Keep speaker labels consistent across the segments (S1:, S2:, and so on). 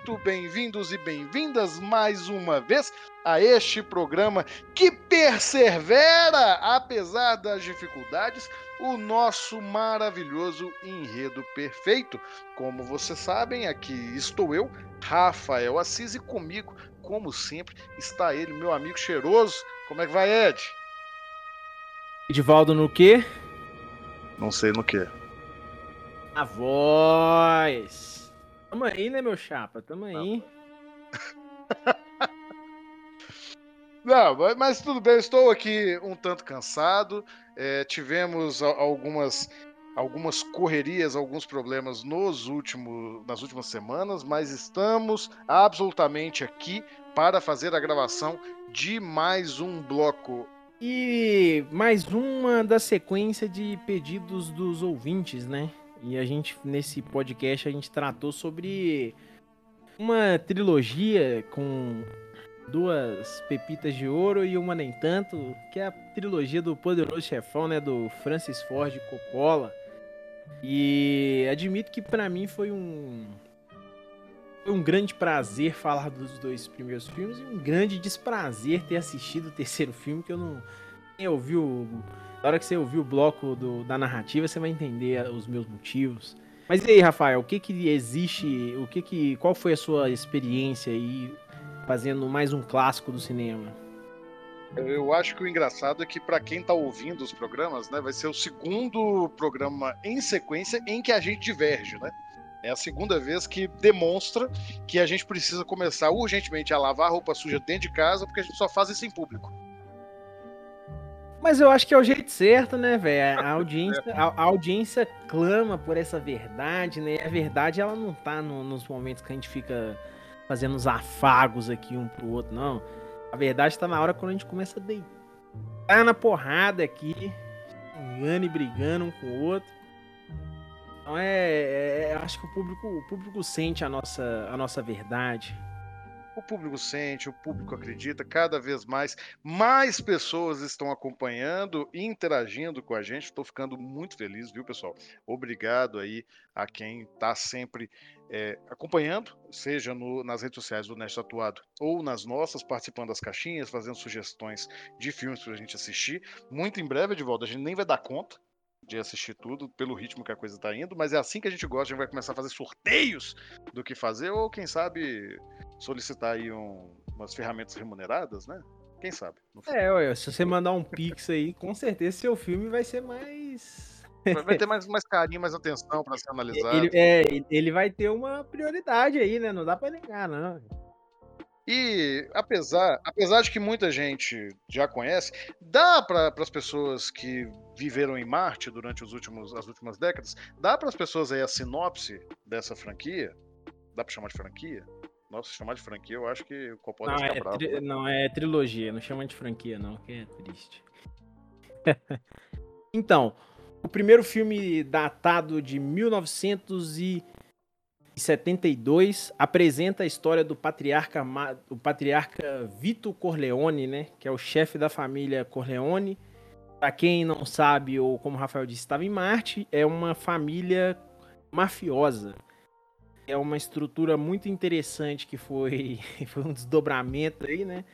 S1: Muito bem-vindos e bem-vindas mais uma vez a este programa que persevera, apesar das dificuldades, o nosso maravilhoso enredo perfeito. Como vocês sabem, aqui estou eu, Rafael Assis, e comigo, como sempre, está ele, meu amigo cheiroso. Como é que vai, Ed?
S2: Edivaldo no quê?
S1: Não sei no que.
S2: A voz. Tamo aí, né, meu chapa? Tamo aí.
S1: Não, mas- tudo bem, estou aqui um tanto cansado. é, tivemos algumas, algumas correrias, alguns problemas nos últimos, nas últimas semanas, mas estamos absolutamente aqui para fazer a gravação de mais um bloco.
S2: E mais uma da sequência de pedidos dos ouvintes, né? E a gente, nesse podcast, a gente tratou sobre uma trilogia com duas pepitas de ouro e uma nem tanto, que é a trilogia do Poderoso Chefão, né? Do Francis Ford Coppola. E admito que pra mim foi um foi um grande prazer falar dos dois primeiros filmes e um grande desprazer ter assistido o terceiro filme, que eu não nem ouvi o. Na hora que você ouvir o bloco do- da narrativa, você vai entender os meus motivos. Mas e aí, Rafael, o que que existe, o que que, qual foi a sua experiência aí fazendo mais um clássico do cinema?
S1: Eu acho que o engraçado é que para quem está ouvindo os programas, né, vai ser o segundo programa em sequência em que a gente diverge, né? É a segunda vez que demonstra que a gente precisa começar urgentemente a lavar a roupa suja dentro de casa, porque a gente só faz isso em público.
S2: Mas eu acho que é o jeito certo, né, velho? A audiência, a, a audiência clama por essa verdade, né? A verdade, ela não tá no- nos momentos que a gente fica fazendo os afagos aqui um pro outro, não. A verdade tá na hora quando a gente começa a deitar na porrada aqui, xingando e brigando um com o outro. Então é, é- acho que o público, o público sente a nossa, a nossa verdade.
S1: O público sente, o público acredita, cada vez mais, mais pessoas estão acompanhando e interagindo com a gente. Estou ficando muito feliz, viu, pessoal? Obrigado aí a quem está sempre é, acompanhando, seja no- nas redes sociais do Nerd Tatuado ou nas nossas, participando das caixinhas, fazendo sugestões de filmes para a gente assistir. Muito em breve, de volta, a gente nem vai dar conta de assistir tudo pelo ritmo que a coisa está indo, mas é assim que a gente gosta, a gente vai começar a fazer sorteios do que fazer, ou quem sabe solicitar aí um- umas ferramentas remuneradas, né? Quem sabe?
S2: É, ué, se você mandar um pix aí, com certeza seu filme vai ser mais
S1: Vai- ter mais, mais carinho, mais atenção para ser analisado.
S2: Ele, é, ele vai ter uma prioridade aí, né? Não dá pra negar, não.
S1: E apesar, apesar de que muita gente já conhece, dá para as pessoas que viveram em Marte durante os últimos, as últimas décadas, dá para as pessoas aí a sinopse dessa franquia? Dá para chamar de franquia? Nossa, chamar de franquia, eu acho que o Coppola
S2: Não é,
S1: bravo.
S2: tri- não, é trilogia, não chama de franquia, não, que é triste. então, o primeiro filme datado de 1972 apresenta a história do patriarca, o patriarca Vito Corleone, né? Que é o chefe da família Corleone. Pra quem não sabe, ou como o Rafael disse, estava em Marte, é uma família mafiosa. É uma estrutura muito interessante que foi, foi um desdobramento aí, né?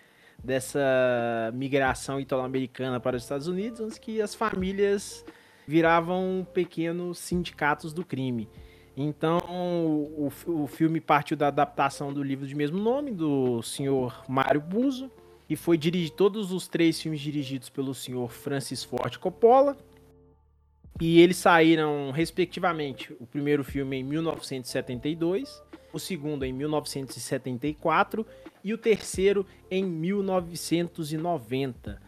S2: Dessa migração italo-americana para os Estados Unidos, onde que as famílias viravam pequenos sindicatos do crime. Então, o, o fi- o filme partiu da adaptação do livro de mesmo nome, do senhor Mário Buzo, e foi dirigido todos os três filmes dirigidos pelo senhor Francis Ford Coppola. E eles saíram, respectivamente, o primeiro filme em 1972, o segundo em 1974 e o terceiro em 1990.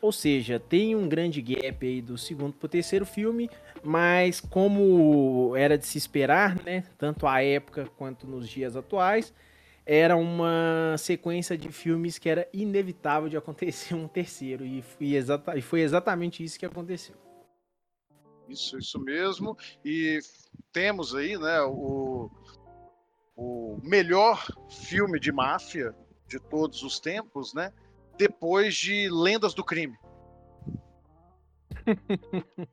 S2: Ou seja, tem um grande gap aí do segundo para o terceiro filme, mas como era de se esperar, né, tanto à época quanto nos dias atuais, era uma sequência de filmes que era inevitável de acontecer um terceiro e foi, exata, e foi exatamente isso que aconteceu.
S1: Isso, isso mesmo. E temos aí, né, o, o melhor filme de máfia de todos os tempos, né? Depois de Lendas do Crime.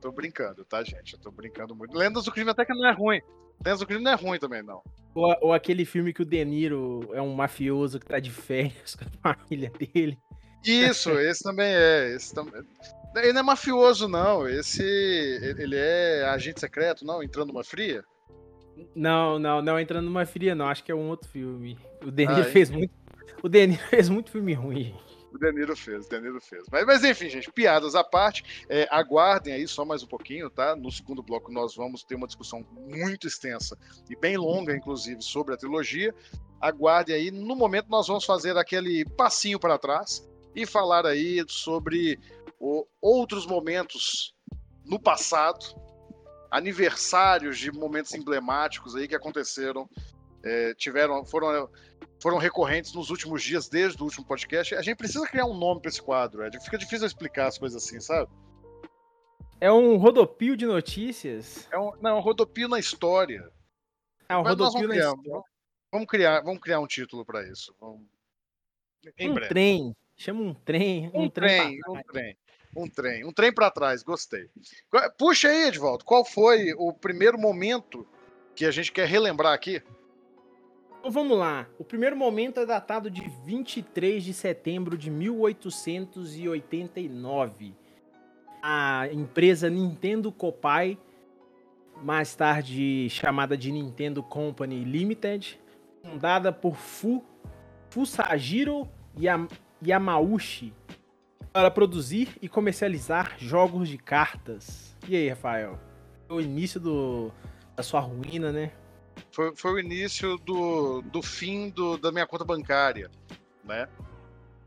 S1: tô brincando, tá, gente? Eu tô brincando muito. Lendas do Crime até que não é ruim. Lendas do Crime não é ruim também, não.
S2: Ou, ou aquele filme que o De Niro é um mafioso que tá de férias com a família dele.
S1: Isso, esse também é. Esse também... Ele não é mafioso, não. Esse. Ele é agente secreto, não? Entrando numa fria?
S2: Não, não, não entrando numa fria, não. Acho que é um outro filme. O Deniro ah, fez muito. O Deniro fez muito filme ruim, gente.
S1: O Deniro fez, o Deniro fez. Mas, mas enfim, gente, piadas à parte. É, aguardem aí só mais um pouquinho, tá? No segundo bloco nós vamos ter uma discussão muito extensa e bem longa, inclusive, sobre a trilogia. Aguardem aí. No momento nós vamos fazer aquele passinho para trás e falar aí sobre o, outros momentos no passado aniversários de momentos emblemáticos aí que aconteceram, é, tiveram, foram, foram recorrentes nos últimos dias, desde o último podcast. A gente precisa criar um nome para esse quadro, Ed. Fica difícil explicar as coisas assim, sabe?
S2: É um rodopio de notícias?
S1: É um, não, um rodopio na história.
S2: É um rodopio na história.
S1: Vamos criar, vamos criar um título para isso. Vamos...
S2: Em um breve. trem. Chama um trem.
S1: Um, um trem, trem um trem. Um trem. Um trem para trás, gostei. Puxa aí, Edvaldo, qual foi o primeiro momento que a gente quer relembrar aqui?
S2: Então vamos lá. O primeiro momento é datado de 23 de setembro de 1889. A empresa Nintendo Copai, mais tarde chamada de Nintendo Company Limited, fundada por Fu, Fusajiro Yamauchi, para produzir e comercializar jogos de cartas. E aí, Rafael? O início do, da sua ruína, né?
S1: Foi, foi o início do, do fim do, da minha conta bancária, né?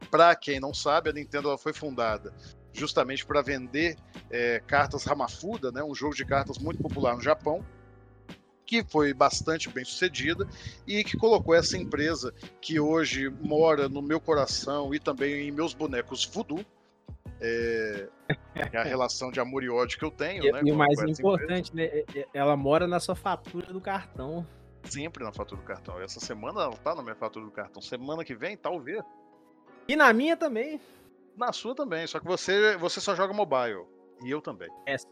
S1: Para quem não sabe, a Nintendo foi fundada justamente para vender é, cartas Ramafuda, né? Um jogo de cartas muito popular no Japão, que foi bastante bem sucedida e que colocou essa empresa que hoje mora no meu coração e também em meus bonecos voodoo, é, é, a relação de amor e ódio que eu tenho,
S2: e,
S1: né?
S2: E o mais importante, né? É, é, ela mora na sua fatura do cartão.
S1: Sempre na fatura do cartão. Essa semana ela tá na minha fatura do cartão. Semana que vem, talvez.
S2: E na minha também.
S1: Na sua também, só que você, você só joga mobile. E eu também.
S2: É, só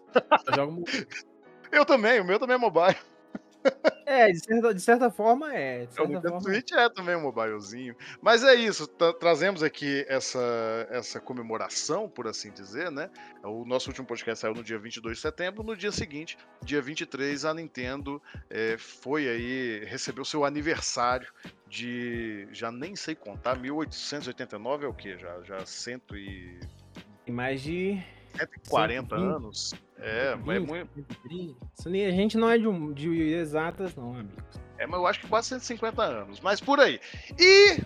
S2: jogo mobile.
S1: eu também, o meu também é mobile.
S2: É, de certa, de certa forma é. De certa
S1: o forma... Twitch é também um mobilezinho. Mas é isso, trazemos aqui essa, essa comemoração, por assim dizer, né? O nosso último podcast saiu no dia 22 de setembro. No dia seguinte, dia 23, a Nintendo é, foi aí, recebeu seu aniversário de. Já nem sei contar, 1889 é o quê? Já, já cento e.
S2: Mais de
S1: 140 anos. É,
S2: 120, é muito. A gente não é de, de exatas, não, amigos.
S1: É, mas eu acho que quase 150 anos. Mas por aí. E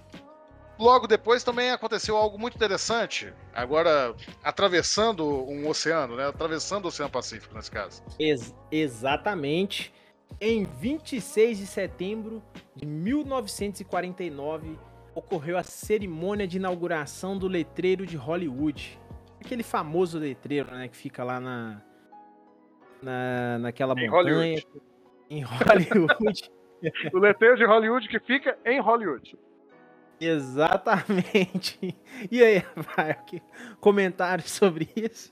S1: logo depois também aconteceu algo muito interessante. Agora, atravessando um oceano, né? Atravessando o Oceano Pacífico, nesse caso.
S2: Ex exatamente. Em 26 de setembro de 1949, ocorreu a cerimônia de inauguração do letreiro de Hollywood aquele famoso letreiro, né, que fica lá na, na naquela em montanha. Hollywood. Em Hollywood.
S1: o letreiro de Hollywood que fica em Hollywood.
S2: Exatamente. E aí, Rafael, comentários sobre isso?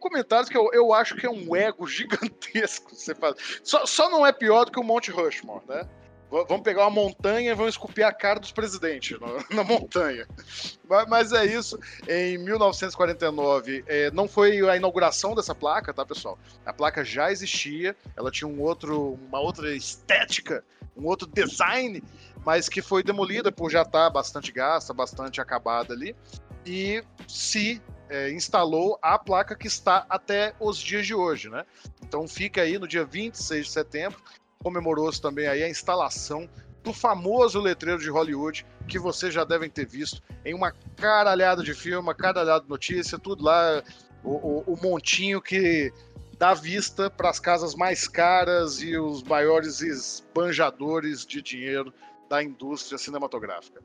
S1: Comentários que eu, eu acho que é um ego gigantesco. Você faz. Só, só não é pior do que o Monte Rushmore, né? Vamos pegar uma montanha e vamos esculpir a cara dos presidentes na, na montanha. Mas, é isso. Em 1949, é, não foi a inauguração dessa placa, tá, pessoal? A placa já existia, ela tinha um outro, uma outra estética um outro design, mas que foi demolida por já estar bastante gasta, bastante acabada ali, e se é, instalou a placa que está até os dias de hoje, né? Então fica aí no dia 26 de setembro, comemorou-se também aí a instalação do famoso letreiro de Hollywood, que vocês já devem ter visto em uma caralhada de filme, uma caralhada de notícia, tudo lá, o, o, o montinho que dá vista para as casas mais caras e os maiores esbanjadores de dinheiro da indústria cinematográfica.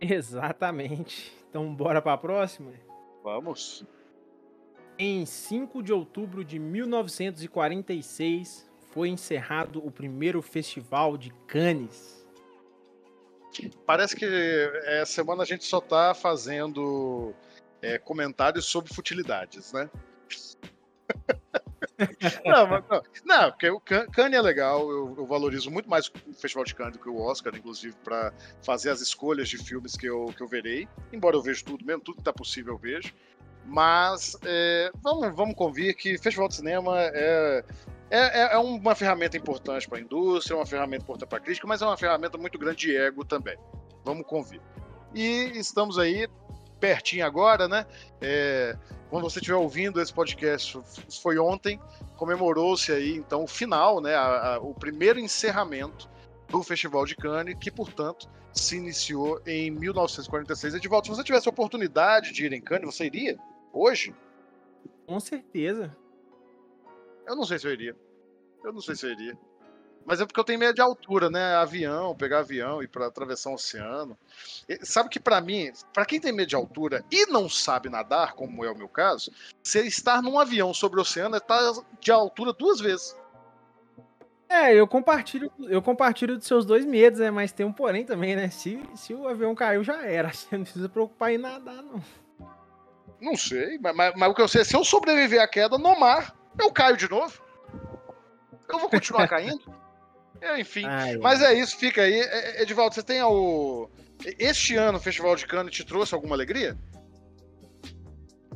S2: Exatamente. Então, bora para a próxima?
S1: Vamos.
S2: Em 5 de outubro de 1946, foi encerrado o primeiro festival de Cannes.
S1: Parece que essa semana a gente só está fazendo é, comentários sobre futilidades, né? não, mas, não, não, porque o Cannes é legal, eu, eu, valorizo muito mais o Festival de Cannes do que o Oscar, inclusive, para fazer as escolhas de filmes que eu, que eu verei. Embora eu veja tudo mesmo, tudo que está possível eu vejo. Mas é, vamos, vamos convir que Festival de Cinema é, é, é, é uma ferramenta importante para a indústria, é uma ferramenta importante para a crítica, mas é uma ferramenta muito grande de ego também. Vamos convir. E estamos aí pertinho agora, né? É, quando você estiver ouvindo esse podcast, foi ontem, comemorou-se aí então o final, né? A, a, o primeiro encerramento do Festival de Cannes, que portanto se iniciou em 1946. Edivaldo, se você tivesse a oportunidade de ir em Cannes, você iria hoje?
S2: Com certeza.
S1: Eu não sei se eu iria. Eu não sei se eu iria. Mas é porque eu tenho medo de altura, né? Avião, pegar avião e para atravessar o oceano. E, sabe que para mim, para quem tem medo de altura e não sabe nadar, como é o meu caso, você estar num avião sobre o oceano é estar de altura duas vezes.
S2: É, eu compartilho, eu compartilho dos seus dois medos, né? Mas tem um porém também, né? Se, se o avião caiu, já era. Você não precisa preocupar em nadar, não.
S1: Não sei, mas, mas, mas o que eu sei, se eu sobreviver à queda no mar, eu caio de novo. Eu vou continuar caindo. É, enfim. Ai, mas é isso, fica aí. É, é, Edivaldo, você tem o. Este ano o Festival de Cannes te trouxe alguma alegria?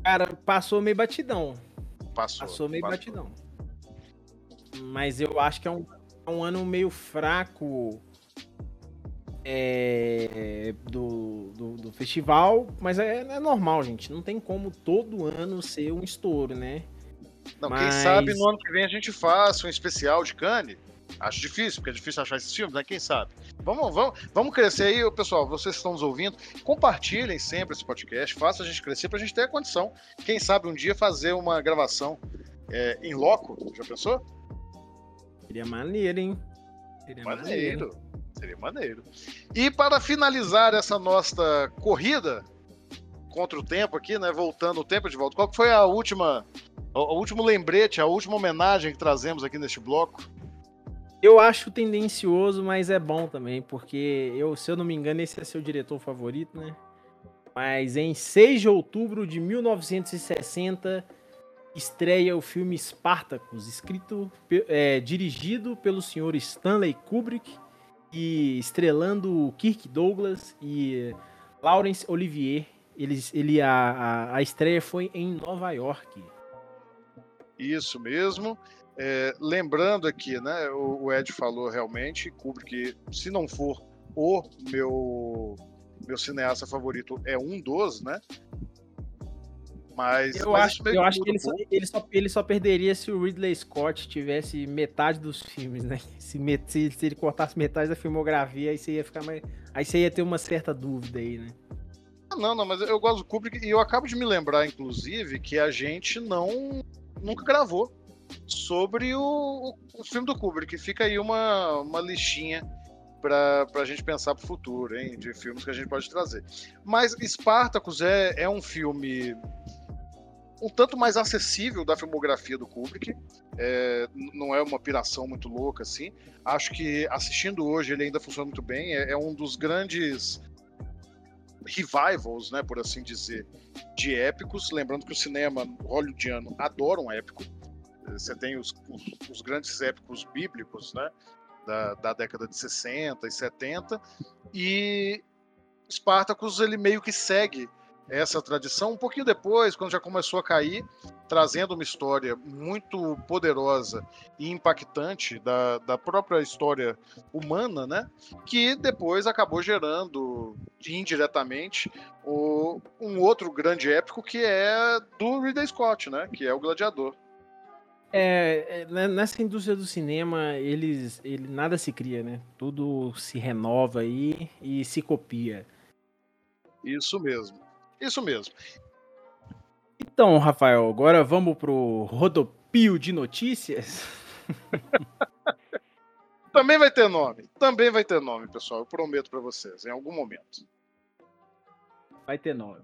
S2: Cara, passou meio batidão.
S1: Passou.
S2: Passou meio
S1: passou.
S2: batidão. Mas eu acho que é um, é um ano meio fraco é, do, do, do, festival, mas é, é, normal, gente. Não tem como todo ano ser um estouro, né?
S1: Não, Mas... quem sabe no ano que vem a gente faça um especial de Cannes. Acho difícil, porque é difícil achar esses filmes, né? Quem sabe? Vamos, vamos, vamos crescer aí, pessoal. Vocês que estão nos ouvindo, compartilhem sempre esse podcast, faça a gente crescer para a gente ter a condição. Quem sabe um dia fazer uma gravação é, em loco. Já pensou?
S2: Seria maneiro, hein?
S1: Seria maneiro. maneiro. Seria maneiro. E para finalizar essa nossa corrida contra o tempo aqui, né? Voltando o tempo de volta. Qual foi a última o, último lembrete, a última homenagem que trazemos aqui neste bloco.
S2: Eu acho tendencioso, mas é bom também, porque eu, se eu não me engano, esse é seu diretor favorito, né? Mas em 6 de outubro de 1960 estreia o filme Spartacus, escrito, é, dirigido pelo senhor Stanley Kubrick e estrelando Kirk Douglas e Laurence Olivier. Eles, ele, a, a, a estreia foi em Nova York.
S1: Isso mesmo. É, lembrando aqui, né? O, o, Ed falou realmente, Kubrick, se não for o meu meu cineasta favorito, é um dos, né? Mas
S2: eu
S1: mas
S2: acho, eu acho que ele só, ele, só, ele só perderia se o Ridley Scott tivesse metade dos filmes, né? Se, se, se ele cortasse metade da filmografia, aí você ia ficar mais. Aí você ia ter uma certa dúvida aí, né?
S1: Não, não, mas eu gosto do Kubrick e eu acabo de me lembrar, inclusive, que a gente não nunca gravou sobre o, o, filme do Kubrick. Fica aí uma, uma listinha para a gente pensar para o futuro, hein, de filmes que a gente pode trazer. Mas Spartacus é, é um filme um tanto mais acessível da filmografia do Kubrick. É, não é uma piração muito louca assim. Acho que assistindo hoje ele ainda funciona muito bem. É, é um dos grandes revivals, né, por assim dizer, de épicos. Lembrando que o cinema hollywoodiano adora um épico. Você tem os, os, os grandes épicos bíblicos, né, da, da, década de 60 e 70, e Spartacus ele meio que segue essa tradição. Um pouquinho depois, quando já começou a cair, trazendo uma história muito poderosa e impactante da, da própria história humana, né? Que depois acabou gerando indiretamente o, um outro grande épico que é do Ridley Scott, né? Que é o Gladiador.
S2: É, é né, nessa indústria do cinema, eles, ele, nada se cria, né? Tudo se renova aí e se copia.
S1: Isso mesmo. Isso mesmo.
S2: Então, Rafael, agora vamos pro rodopio de notícias.
S1: Também vai ter nome. Também vai ter nome, pessoal. Eu prometo para vocês, em algum momento.
S2: Vai ter nome.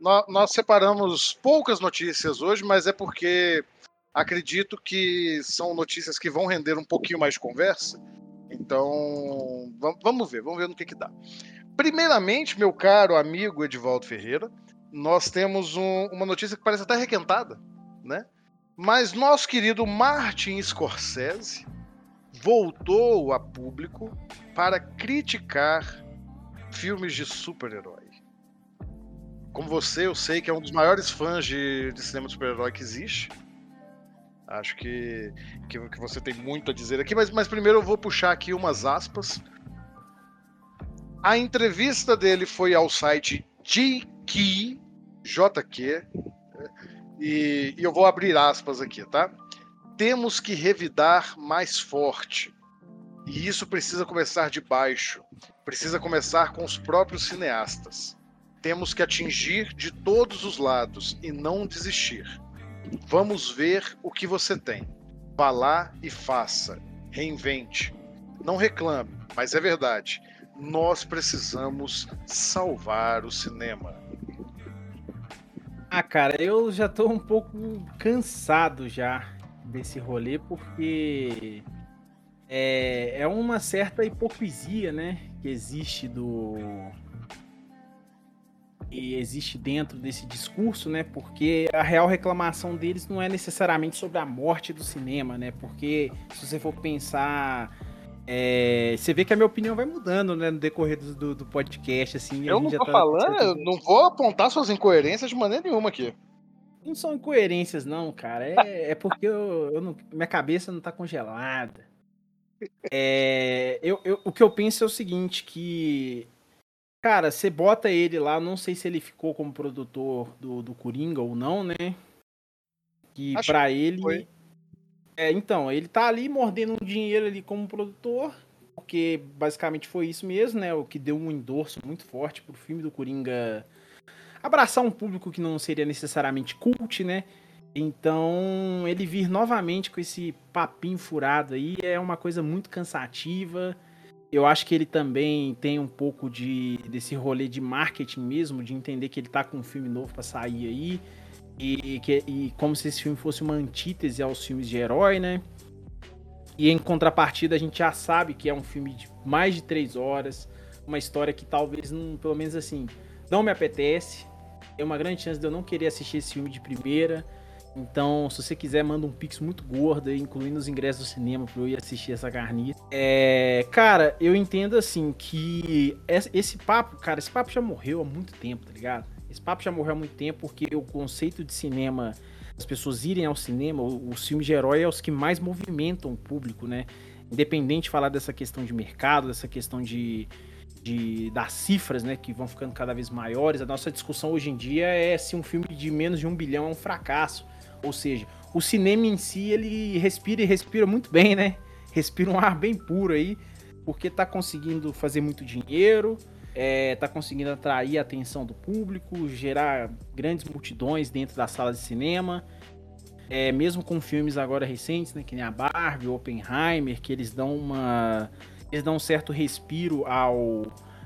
S1: Nós, nós separamos poucas notícias hoje, mas é porque acredito que são notícias que vão render um pouquinho mais de conversa. Então, vamos ver, vamos ver no que, que dá. Primeiramente, meu caro amigo Edivaldo Ferreira, nós temos um, uma notícia que parece até requentada, né? Mas nosso querido Martin Scorsese voltou a público para criticar filmes de super-herói. Como você, eu sei que é um dos maiores fãs de, de cinema de super-herói que existe. Acho que, que, que, você tem muito a dizer aqui, mas, mas primeiro eu vou puxar aqui umas aspas a entrevista dele foi ao site GQ, JQ, e, e eu vou abrir aspas aqui, tá? Temos que revidar mais forte. E isso precisa começar de baixo. Precisa começar com os próprios cineastas. Temos que atingir de todos os lados e não desistir. Vamos ver o que você tem. Vá lá e faça. Reinvente. Não reclame, mas é verdade nós precisamos salvar o cinema.
S2: Ah, cara, eu já tô um pouco cansado já desse rolê, porque é, é uma certa hipocrisia, né? Que existe do. Existe dentro desse discurso, né? Porque a real reclamação deles não é necessariamente sobre a morte do cinema, né? Porque se você for pensar é, você vê que a minha opinião vai mudando, né, no decorrer do, do, do podcast, assim.
S1: Eu não tô tá falando, eu não vou apontar suas incoerências de maneira nenhuma aqui.
S2: Não são incoerências, não, cara. É, é porque eu, eu não, minha cabeça não tá congelada. É, eu, eu, o que eu penso é o seguinte, que... Cara, você bota ele lá, não sei se ele ficou como produtor do, do Coringa ou não, né? Que para ele... Foi é, então, ele tá ali mordendo um dinheiro ali como produtor, porque basicamente foi isso mesmo, né? O que deu um endorso muito forte pro filme do Coringa abraçar um público que não seria necessariamente cult, né? Então, ele vir novamente com esse papinho furado aí é uma coisa muito cansativa. Eu acho que ele também tem um pouco de desse rolê de marketing mesmo, de entender que ele tá com um filme novo para sair aí. E, que, e como se esse filme fosse uma antítese aos filmes de herói, né? E em contrapartida, a gente já sabe que é um filme de mais de três horas, uma história que talvez, não, pelo menos assim, não me apetece. Tem uma grande chance de eu não querer assistir esse filme de primeira. Então, se você quiser, manda um pix muito gordo, incluindo os ingressos do cinema pra eu ir assistir essa carniça. É, cara, eu entendo assim que esse papo, cara, esse papo já morreu há muito tempo, tá ligado? Esse papo já morreu há muito tempo porque o conceito de cinema, as pessoas irem ao cinema, os filmes de herói é os que mais movimentam o público, né? Independente de falar dessa questão de mercado, dessa questão de, de das cifras, né, que vão ficando cada vez maiores. A nossa discussão hoje em dia é se um filme de menos de um bilhão é um fracasso. Ou seja, o cinema em si ele respira e respira muito bem, né? Respira um ar bem puro aí, porque tá conseguindo fazer muito dinheiro, é, tá conseguindo atrair a atenção do público, gerar grandes multidões dentro da sala de cinema. É, mesmo com filmes agora recentes, né, que nem a Barbie, Oppenheimer, que eles dão uma eles dão um certo respiro ao,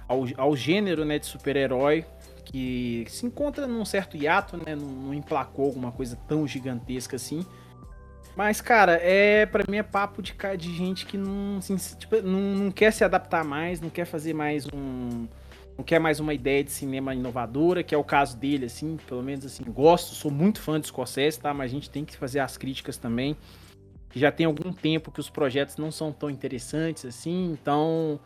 S2: ao, ao gênero né, de super-herói, que se encontra num certo hiato, né, não, não emplacou alguma coisa tão gigantesca assim. Mas, cara, é para mim é papo de, de gente que não, assim, tipo, não, não quer se adaptar mais, não quer fazer mais um, não quer mais uma ideia de cinema inovadora, que é o caso dele, assim, pelo menos assim, gosto, sou muito fã de Scorsese, tá? Mas a gente tem que fazer as críticas também. Já tem algum tempo que os projetos não são tão interessantes assim, então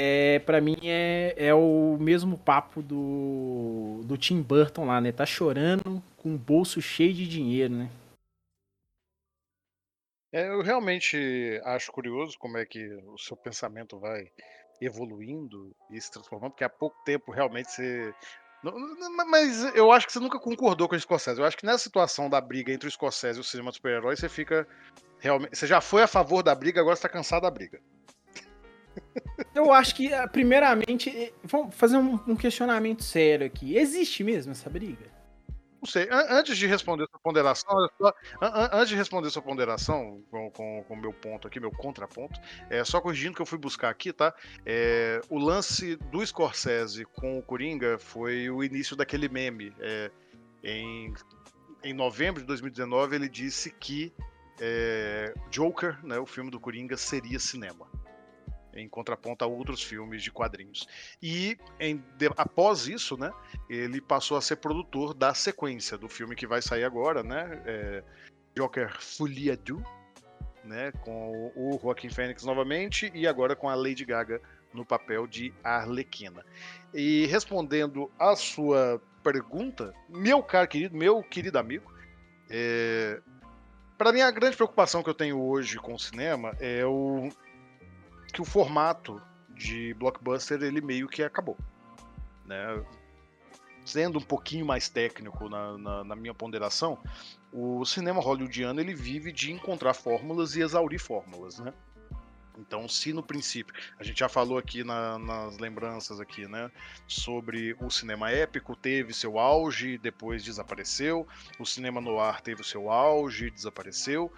S2: é, para mim é, é o mesmo papo do, do Tim Burton lá, né? Tá chorando com o bolso cheio de dinheiro, né?
S1: É, eu realmente acho curioso como é que o seu pensamento vai evoluindo e se transformando, porque há pouco tempo realmente você. Mas eu acho que você nunca concordou com o Scorsese. Eu acho que nessa situação da briga entre o Scorsese e o cinema de super-herói, você fica. Realmente, você já foi a favor da briga, agora você tá cansado da briga.
S2: Eu acho que, eh, primeiramente, eh, vamos fazer um questionamento sério aqui. Existe mesmo essa briga?
S1: Não sei. Antes de responder sua ponderação, só, antes de responder sua ponderação com o meu ponto aqui, meu contraponto, é só corrigindo que eu fui buscar aqui, tá? É, o lance do Scorsese com o Coringa foi o início daquele meme. É, em, em novembro de 2019, ele disse que é, Joker, né, o filme do Coringa, seria cinema em contraponto a outros filmes de quadrinhos. E em, de, após isso, né, ele passou a ser produtor da sequência do filme que vai sair agora, né, é, Joker Folia Du, né, com o, Joaquin Phoenix novamente e agora com a Lady Gaga no papel de Arlequina. E respondendo a sua pergunta, meu caro querido, meu querido amigo, é, para mim a grande preocupação que eu tenho hoje com o cinema é o que o formato de blockbuster ele meio que acabou, né? Sendo um pouquinho mais técnico na, na, na minha ponderação, o cinema hollywoodiano ele vive de encontrar fórmulas e exaurir fórmulas, né? Então, se no princípio, a gente já falou aqui na, nas lembranças aqui, né, sobre o cinema épico teve seu auge, depois desapareceu, o cinema noir teve o seu auge, desapareceu.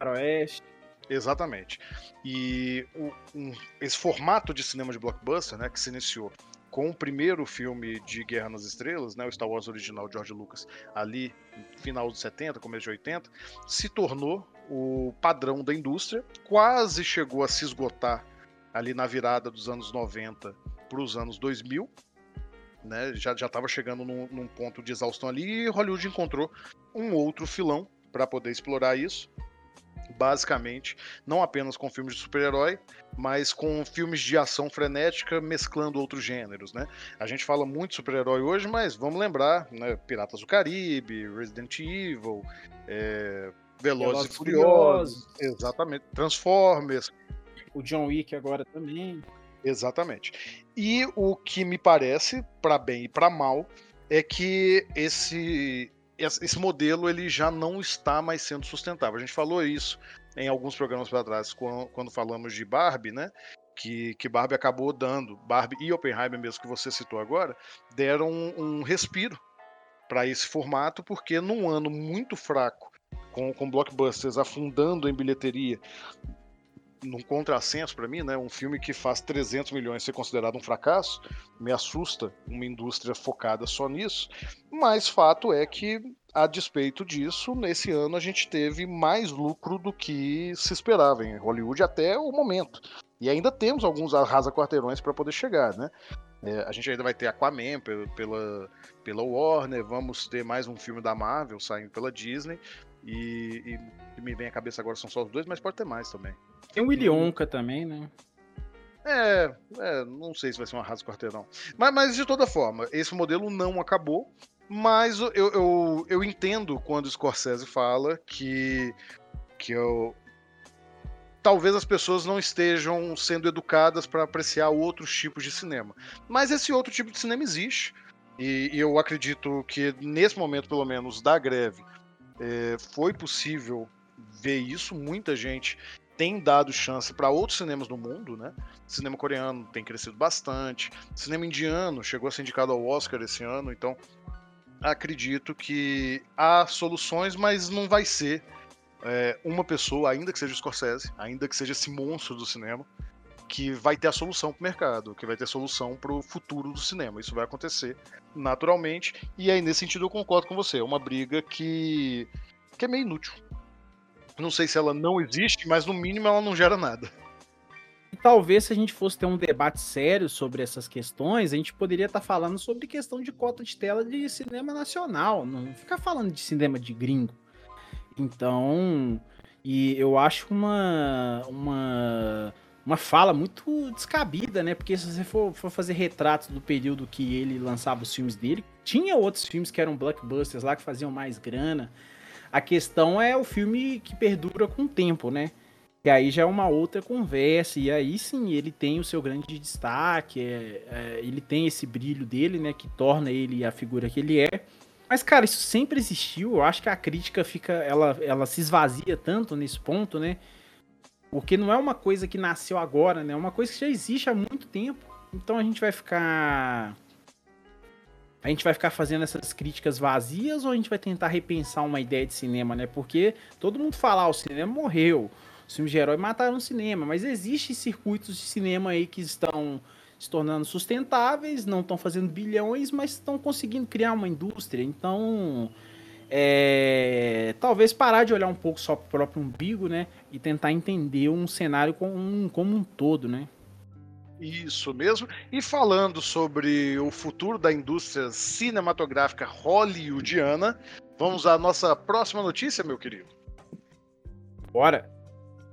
S2: Faroeste.
S1: Exatamente. E o, um, esse formato de cinema de blockbuster, né, que se iniciou com o primeiro filme de Guerra nas Estrelas, né, o Star Wars original de George Lucas, ali final dos 70, começo de 80, se tornou o padrão da indústria, quase chegou a se esgotar ali na virada dos anos 90 para os anos 2000, né, já estava chegando num, num ponto de exaustão ali e Hollywood encontrou um outro filão para poder explorar isso basicamente, não apenas com filmes de super-herói, mas com filmes de ação frenética mesclando outros gêneros, né? A gente fala muito de super-herói hoje, mas vamos lembrar, né? Piratas do Caribe, Resident Evil, é, Velozes, Velozes e Furiosos, Furiosos, exatamente, Transformers,
S2: o John Wick agora também.
S1: Exatamente. E o que me parece, para bem e para mal, é que esse esse modelo ele já não está mais sendo sustentável. A gente falou isso em alguns programas para trás, quando falamos de Barbie, né? Que, que Barbie acabou dando, Barbie e Oppenheimer, mesmo que você citou agora, deram um, um respiro para esse formato, porque num ano muito fraco, com, com blockbusters afundando em bilheteria, num contrassenso para mim, né? Um filme que faz 300 milhões ser considerado um fracasso, me assusta uma indústria focada só nisso. Mas fato é que, a despeito disso, nesse ano a gente teve mais lucro do que se esperava em Hollywood até o momento. E ainda temos alguns arrasa-quarteirões para poder chegar, né? É, a gente ainda vai ter Aquaman pela, pela Warner, vamos ter mais um filme da Marvel saindo pela Disney. E, e me vem à cabeça agora são só os dois, mas pode ter mais também.
S2: Tem o Willy também, né?
S1: É, é, não sei se vai ser um arraso quarteirão. Mas, mas de toda forma, esse modelo não acabou. Mas eu, eu, eu entendo quando o Scorsese fala que, que eu, talvez as pessoas não estejam sendo educadas para apreciar outros tipos de cinema. Mas esse outro tipo de cinema existe. E, e eu acredito que nesse momento, pelo menos, da greve, é, foi possível ver isso. Muita gente tem dado chance para outros cinemas do mundo, né? cinema coreano tem crescido bastante, cinema indiano chegou a ser indicado ao Oscar esse ano, então acredito que há soluções, mas não vai ser é, uma pessoa, ainda que seja o Scorsese, ainda que seja esse monstro do cinema, que vai ter a solução para o mercado, que vai ter solução para o futuro do cinema. Isso vai acontecer naturalmente, e aí nesse sentido eu concordo com você. É uma briga que, que é meio inútil. Não sei se ela não existe, mas no mínimo ela não gera nada.
S2: E talvez se a gente fosse ter um debate sério sobre essas questões, a gente poderia estar tá falando sobre questão de cota de tela de cinema nacional, não ficar falando de cinema de gringo. Então, e eu acho uma, uma, uma fala muito descabida, né? Porque se você for, for, fazer retratos do período que ele lançava os filmes dele, tinha outros filmes que eram blockbusters lá que faziam mais grana. A questão é o filme que perdura com o tempo, né? E aí já é uma outra conversa, e aí sim ele tem o seu grande destaque, é, é, ele tem esse brilho dele, né? Que torna ele a figura que ele é. Mas, cara, isso sempre existiu. Eu acho que a crítica fica. Ela, ela se esvazia tanto nesse ponto, né? Porque não é uma coisa que nasceu agora, né? É uma coisa que já existe há muito tempo. Então a gente vai ficar. A gente vai ficar fazendo essas críticas vazias ou a gente vai tentar repensar uma ideia de cinema, né? Porque todo mundo fala, ah, o cinema morreu, os filmes de herói mataram o cinema, mas existem circuitos de cinema aí que estão se tornando sustentáveis, não estão fazendo bilhões, mas estão conseguindo criar uma indústria. Então, é, talvez parar de olhar um pouco só para o próprio umbigo, né? E tentar entender um cenário como um, como um todo, né?
S1: Isso mesmo. E falando sobre o futuro da indústria cinematográfica hollywoodiana, vamos à nossa próxima notícia, meu querido.
S2: Bora!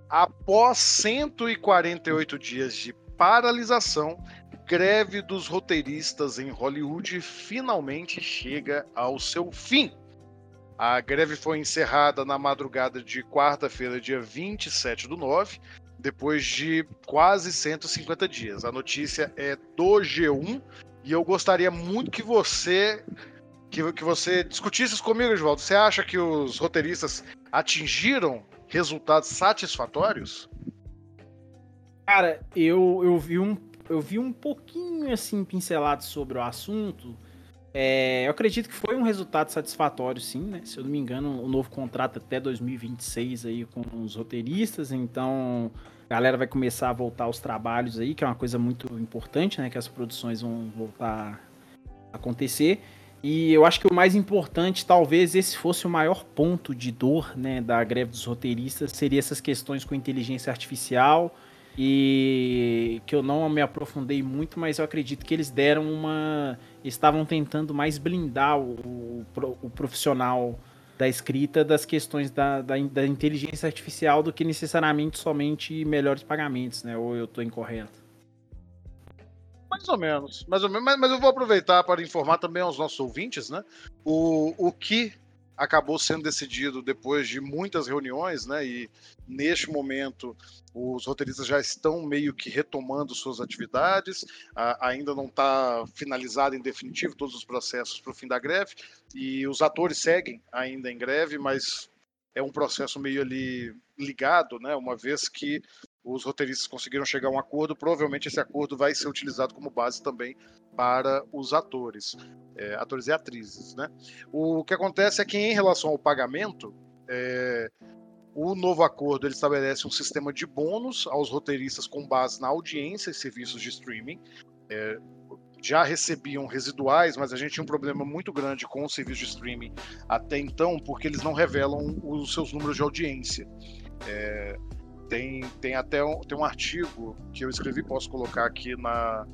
S1: Após 148 dias de paralisação, greve dos roteiristas em Hollywood finalmente chega ao seu fim. A greve foi encerrada na madrugada de quarta-feira, dia 27 do 9, depois de quase 150 dias. A notícia é do G1 e eu gostaria muito que você que, que você discutisse isso comigo, Oswaldo. Você acha que os roteiristas atingiram resultados satisfatórios?
S2: Cara, eu, eu vi um eu vi um pouquinho assim pincelado sobre o assunto. É, eu acredito que foi um resultado satisfatório, sim, né? Se eu não me engano, o novo contrato até 2026 aí com os roteiristas, então a galera vai começar a voltar aos trabalhos aí, que é uma coisa muito importante, né? Que as produções vão voltar a acontecer. E eu acho que o mais importante, talvez esse fosse o maior ponto de dor, né, da greve dos roteiristas, seria essas questões com inteligência artificial e que eu não me aprofundei muito, mas eu acredito que eles deram uma. Estavam tentando mais blindar o, o, profissional da escrita das questões da, da, da, inteligência artificial do que necessariamente somente melhores pagamentos, né? Ou eu estou incorreto?
S1: Mais ou menos, mais ou menos, mas, mas, eu vou aproveitar para informar também aos nossos ouvintes, né? O, o que acabou sendo decidido depois de muitas reuniões, né? E neste momento os roteiristas já estão meio que retomando suas atividades, ainda não está finalizado em definitivo todos os processos para o fim da greve, e os atores seguem ainda em greve, mas é um processo meio ali ligado, né? Uma vez que os roteiristas conseguiram chegar a um acordo, provavelmente esse acordo vai ser utilizado como base também para os atores, é, atores e atrizes, né? O que acontece é que em relação ao pagamento, é, o novo acordo ele estabelece um sistema de bônus aos roteiristas com base na audiência e serviços de streaming. É, já recebiam residuais, mas a gente tinha um problema muito grande com o serviço de streaming até então, porque eles não revelam os seus números de audiência. É, tem, tem até um, tem um artigo que eu escrevi, posso colocar aqui na,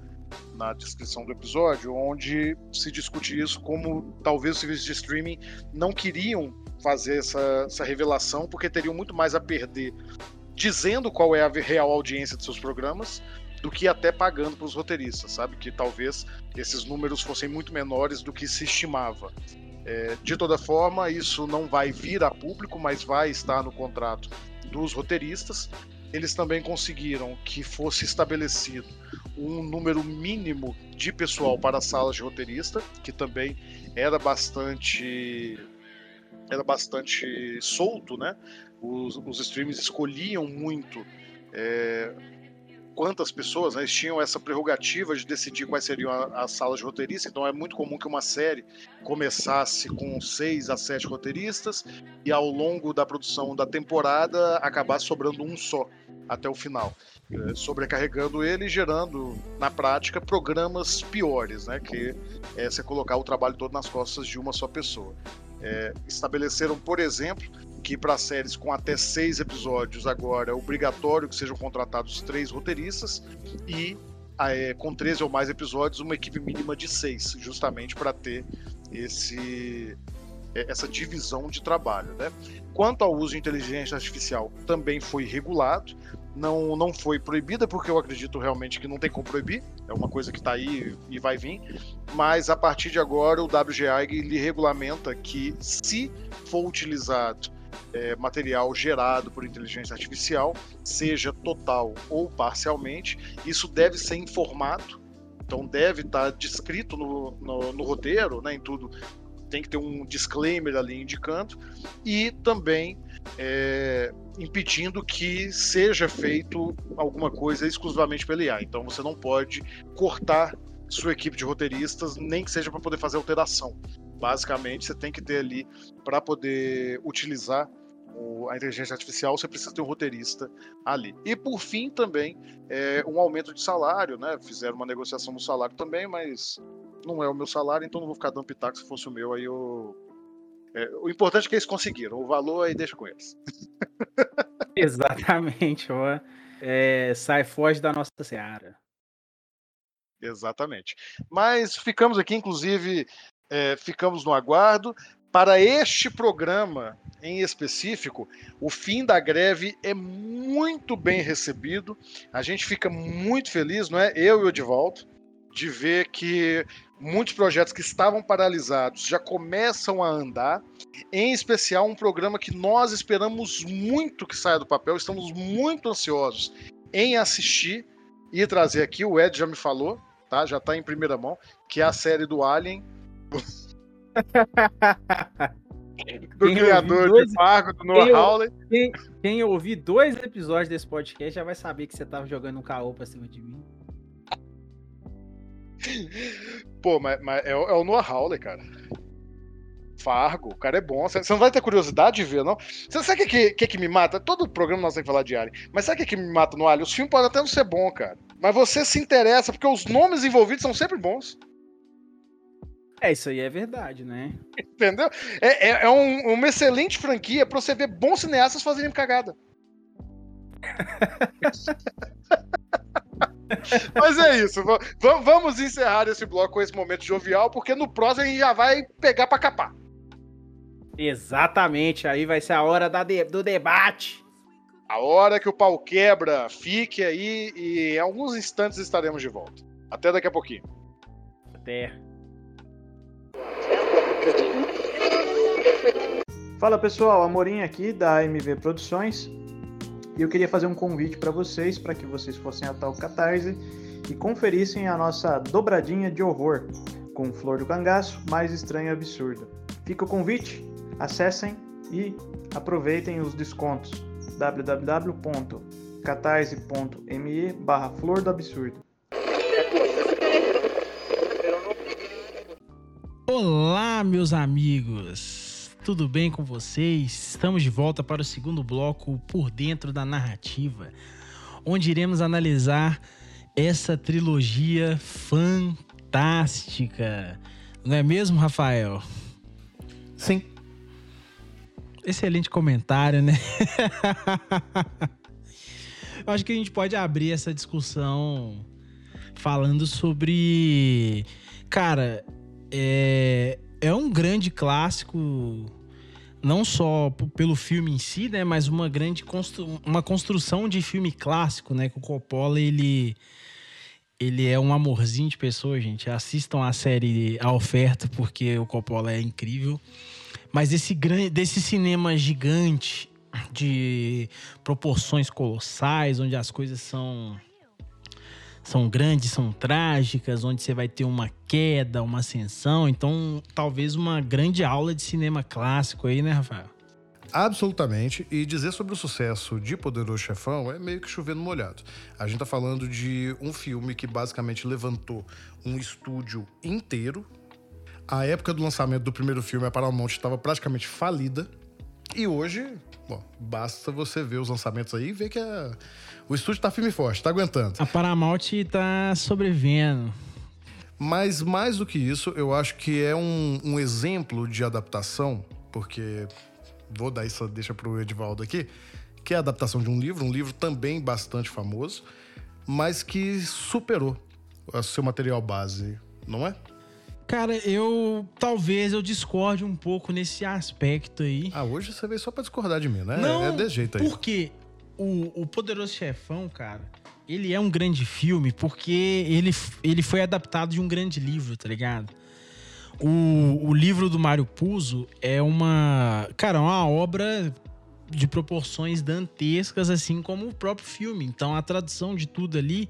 S1: na descrição do episódio, onde se discute isso, como talvez os serviços de streaming não queriam fazer essa, essa revelação, porque teriam muito mais a perder dizendo qual é a real audiência de seus programas do que até pagando para os roteiristas, sabe? Que talvez esses números fossem muito menores do que se estimava. É, de toda forma, isso não vai vir a público, mas vai estar no contrato dos roteiristas. Eles também conseguiram que fosse estabelecido um número mínimo de pessoal para as salas de roteirista, que também era bastante era bastante solto, né? Os, os streams escolhiam muito é, quantas pessoas, né, eles tinham essa prerrogativa de decidir quais seriam as salas de roteirista, então é muito comum que uma série começasse com seis a sete roteiristas e ao longo da produção da temporada acabasse sobrando um só até o final, é, sobrecarregando ele e gerando, na prática, programas piores, né, que é você colocar o trabalho todo nas costas de uma só pessoa. É, estabeleceram, por exemplo, que para séries com até seis episódios agora é obrigatório que sejam contratados três roteiristas e é, com 13 ou mais episódios uma equipe mínima de seis, justamente para ter esse é, essa divisão de trabalho. Né? Quanto ao uso de inteligência artificial, também foi regulado. não, não foi proibida, porque eu acredito realmente que não tem como proibir, é uma coisa que está aí e vai vir, mas a partir de agora o WGAG lhe regulamenta que se for utilizado é, material gerado por inteligência artificial, seja total ou parcialmente, isso deve ser informado, então deve estar descrito no, no, no roteiro, né, em tudo, tem que ter um disclaimer ali indicando, e também é, impedindo que seja feito alguma coisa exclusivamente pela IA. Então você não pode cortar sua equipe de roteiristas, nem que seja para poder fazer alteração. Basicamente, você tem que ter ali para poder utilizar a inteligência artificial, você precisa ter um roteirista ali. E por fim, também, é, um aumento de salário, né? Fizeram uma negociação no salário também, mas não é o meu salário, então não vou ficar dando pitaco. Se fosse o meu, aí eu é, o importante é que eles conseguiram. O valor aí deixa com eles.
S2: Exatamente. Ó. É, sai, foge da nossa seara.
S1: Exatamente. Mas ficamos aqui, inclusive, é, ficamos no aguardo. Para este programa em específico, o fim da greve é muito bem recebido. A gente fica muito feliz, não é? Eu e o Edivaldo, de ver que muitos projetos que estavam paralisados já começam a andar, em especial um programa que nós esperamos muito que saia do papel, estamos muito ansiosos em assistir e trazer aqui. O Ed já me falou, tá? Já está em primeira mão, que é a série do Alien. do quem criador dois, de Fargo, do Noah Hawley.
S2: Quem, quem ouvir dois episódios desse podcast já vai saber que você estava jogando um caô pra cima de mim.
S1: Pô, mas, mas é, é, o Noah Hawley, cara. Fargo, o cara é bom. Você não vai ter curiosidade de ver, não? Você sabe o que, que, que, me mata? Todo programa nós temos que falar de Alien. Mas sabe o que, que me mata no Alien? Os filmes podem até não ser bons, cara. Mas você se interessa, porque os nomes envolvidos são sempre bons.
S2: É, isso aí é verdade, né?
S1: Entendeu? É, é, é um, uma excelente franquia pra você ver bons cineastas fazerem cagada. Mas é isso. vamos encerrar esse bloco com esse momento jovial, porque no próximo a gente já vai pegar para capar.
S2: Exatamente. Aí vai ser a hora de, do debate.
S1: A hora que o pau quebra. Fique aí e em alguns instantes estaremos de volta. Até daqui a pouquinho.
S2: Até.
S3: Fala pessoal, Amorim aqui da AMV Produções. E eu queria fazer um convite para vocês, para que vocês fossem até o Catarse e conferissem a nossa dobradinha de horror, com Flor do Cangaço, Mais Estranho e Absurdo. Fica o convite, acessem e aproveitem os descontos www.catarse.me barra Flor do Absurdo.
S2: Olá, meus amigos! tudo bem com vocês? Estamos de volta para o segundo bloco Por Dentro da Narrativa, onde iremos analisar essa trilogia fantástica. Não é mesmo, Rafael?
S3: Sim.
S2: Excelente comentário, né? Eu acho que a gente pode abrir essa discussão falando sobre. Cara, é, é um grande clássico, não só pelo filme em si, né, mas uma grande constru uma construção de filme clássico, né, que o Coppola ele ele é um amorzinho de pessoa, gente. Assistam a série A Oferta porque o Coppola é incrível. Mas esse grande desse cinema gigante de proporções colossais, onde as coisas são são grandes, são trágicas, onde você vai ter uma queda, uma ascensão. Então, talvez uma grande aula de cinema clássico aí, né, Rafael?
S4: Absolutamente. E dizer sobre o sucesso de Poderoso Chefão é meio que chover no molhado. A gente tá falando de um filme que basicamente levantou um estúdio inteiro. A época do lançamento do primeiro filme, a Paramount estava praticamente falida. E hoje, bom, basta você ver os lançamentos aí e ver que a o estúdio tá firme e forte, tá aguentando.
S2: A Paramount tá sobrevivendo.
S4: Mas mais do que isso, eu acho que é um, um exemplo de adaptação, porque vou dar isso deixa pro Edivaldo aqui, que é a adaptação de um livro, um livro também bastante famoso, mas que superou o seu material base, não é?
S2: Cara, eu talvez eu discorde um pouco nesse aspecto aí.
S4: Ah, hoje você veio só para discordar de mim, né?
S2: Não,
S4: é desse jeito aí.
S2: Por quê? o, o Poderoso Chefão, cara, ele é um grande filme porque ele, ele foi adaptado de um grande livro, tá ligado? O, o livro do Mário Puzo é uma. Cara, é uma obra de proporções dantescas, assim como o próprio filme. Então a tradução de tudo ali,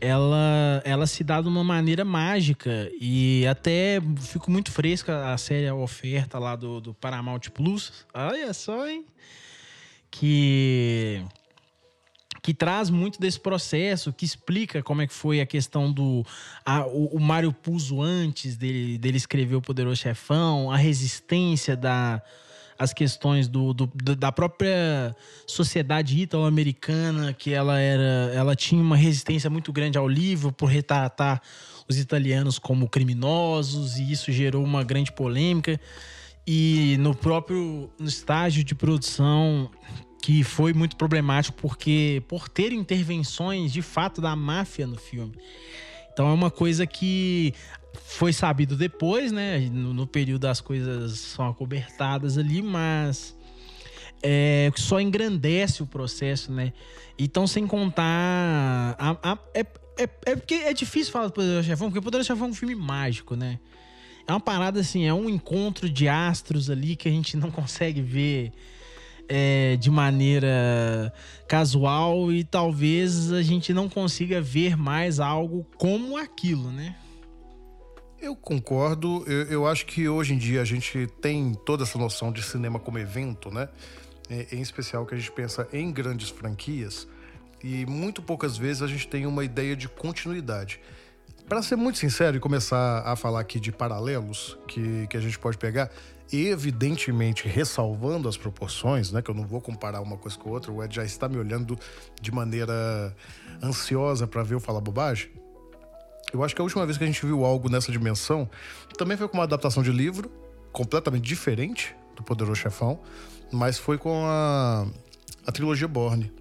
S2: ela, ela se dá de uma maneira mágica. E até fico muito fresca a série a oferta lá do, do Paramount Plus. Olha só, hein? Que que traz muito desse processo, que explica como é que foi a questão do a, o, o Mário Puzo antes dele, dele escrever o Poderoso Chefão, a resistência da as questões do, do da própria sociedade italo-americana, que ela era, ela tinha uma resistência muito grande ao livro por retratar os italianos como criminosos e isso gerou uma grande polêmica. E no próprio no estágio de produção que foi muito problemático porque por ter intervenções de fato da máfia no filme. Então é uma coisa que foi sabido depois, né? No, no período as coisas são acobertadas ali, mas é, só engrandece o processo, né? Então, sem contar. A, a, é, é, é, porque é difícil falar do Poderoso Chefão, porque o Poderoso Chefão é um filme mágico, né? É uma parada assim, é um encontro de astros ali que a gente não consegue ver é, de maneira casual e talvez a gente não consiga ver mais algo como aquilo, né?
S1: Eu concordo. Eu, eu, acho que hoje em dia a gente tem toda essa noção de cinema como evento, né? É, em especial que a gente pensa em grandes franquias e muito poucas vezes a gente tem uma ideia de continuidade. Para ser muito sincero e começar a falar aqui de paralelos que, que a gente pode pegar, evidentemente ressalvando as proporções, né? Que eu não vou comparar uma coisa com a outra. O Ed já está me olhando de maneira ansiosa para ver eu falar bobagem. Eu acho que a última vez que a gente viu algo nessa dimensão também foi com uma adaptação de livro, completamente diferente do Poderoso Chefão, mas foi com a, a trilogia Borne.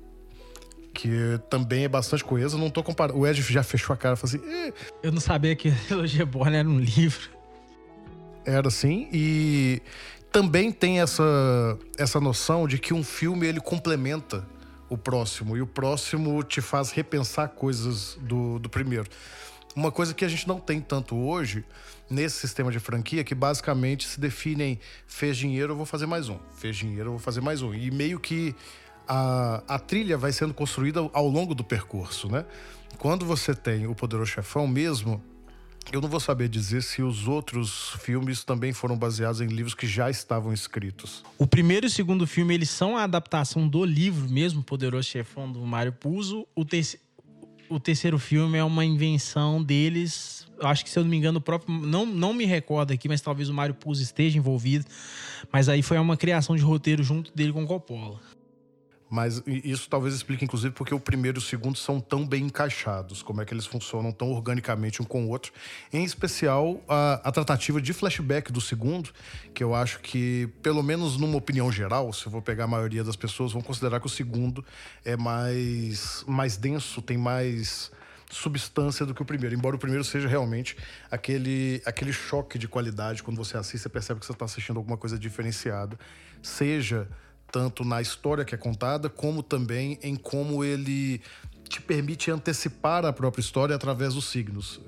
S1: Que também é bastante coesa, não tô comparando. O Ed já fechou a cara e falou assim: eh.
S2: Eu não sabia que a trilogia Borne era um livro.
S1: Era assim, e também tem essa, essa noção de que um filme ele complementa o próximo, e o próximo te faz repensar coisas do, do primeiro. Uma coisa que a gente não tem tanto hoje nesse sistema de franquia, que basicamente se definem fez dinheiro, eu vou fazer mais um, fez dinheiro, eu vou fazer mais um. E meio que a, a trilha vai sendo construída ao longo do percurso, né? Quando você tem o Poderoso Chefão mesmo, eu não vou saber dizer se os outros filmes também foram baseados em livros que já estavam escritos.
S2: O primeiro e o segundo filme, eles são a adaptação do livro mesmo, Poderoso Chefão, do Mário Puzo. O, o terceiro filme é uma invenção deles. Acho que, se eu não me engano, o próprio. Não, não me recordo aqui, mas talvez o Mário Puzo esteja envolvido. Mas aí foi uma criação de roteiro junto dele com Coppola.
S1: Mas isso talvez explique, inclusive, porque o primeiro e o segundo são tão bem encaixados, como é que eles funcionam tão organicamente um com o outro. Em especial, a, a tratativa de flashback do segundo, que eu acho que, pelo menos numa opinião geral, se eu vou pegar a maioria das pessoas, vão considerar que o segundo é mais, mais denso, tem mais substância do que o primeiro. Embora o primeiro seja realmente aquele, aquele choque de qualidade, quando você assiste, você percebe que você está assistindo alguma coisa diferenciada. Seja tanto na história que é contada, como também em como ele te permite antecipar a própria história através dos signos.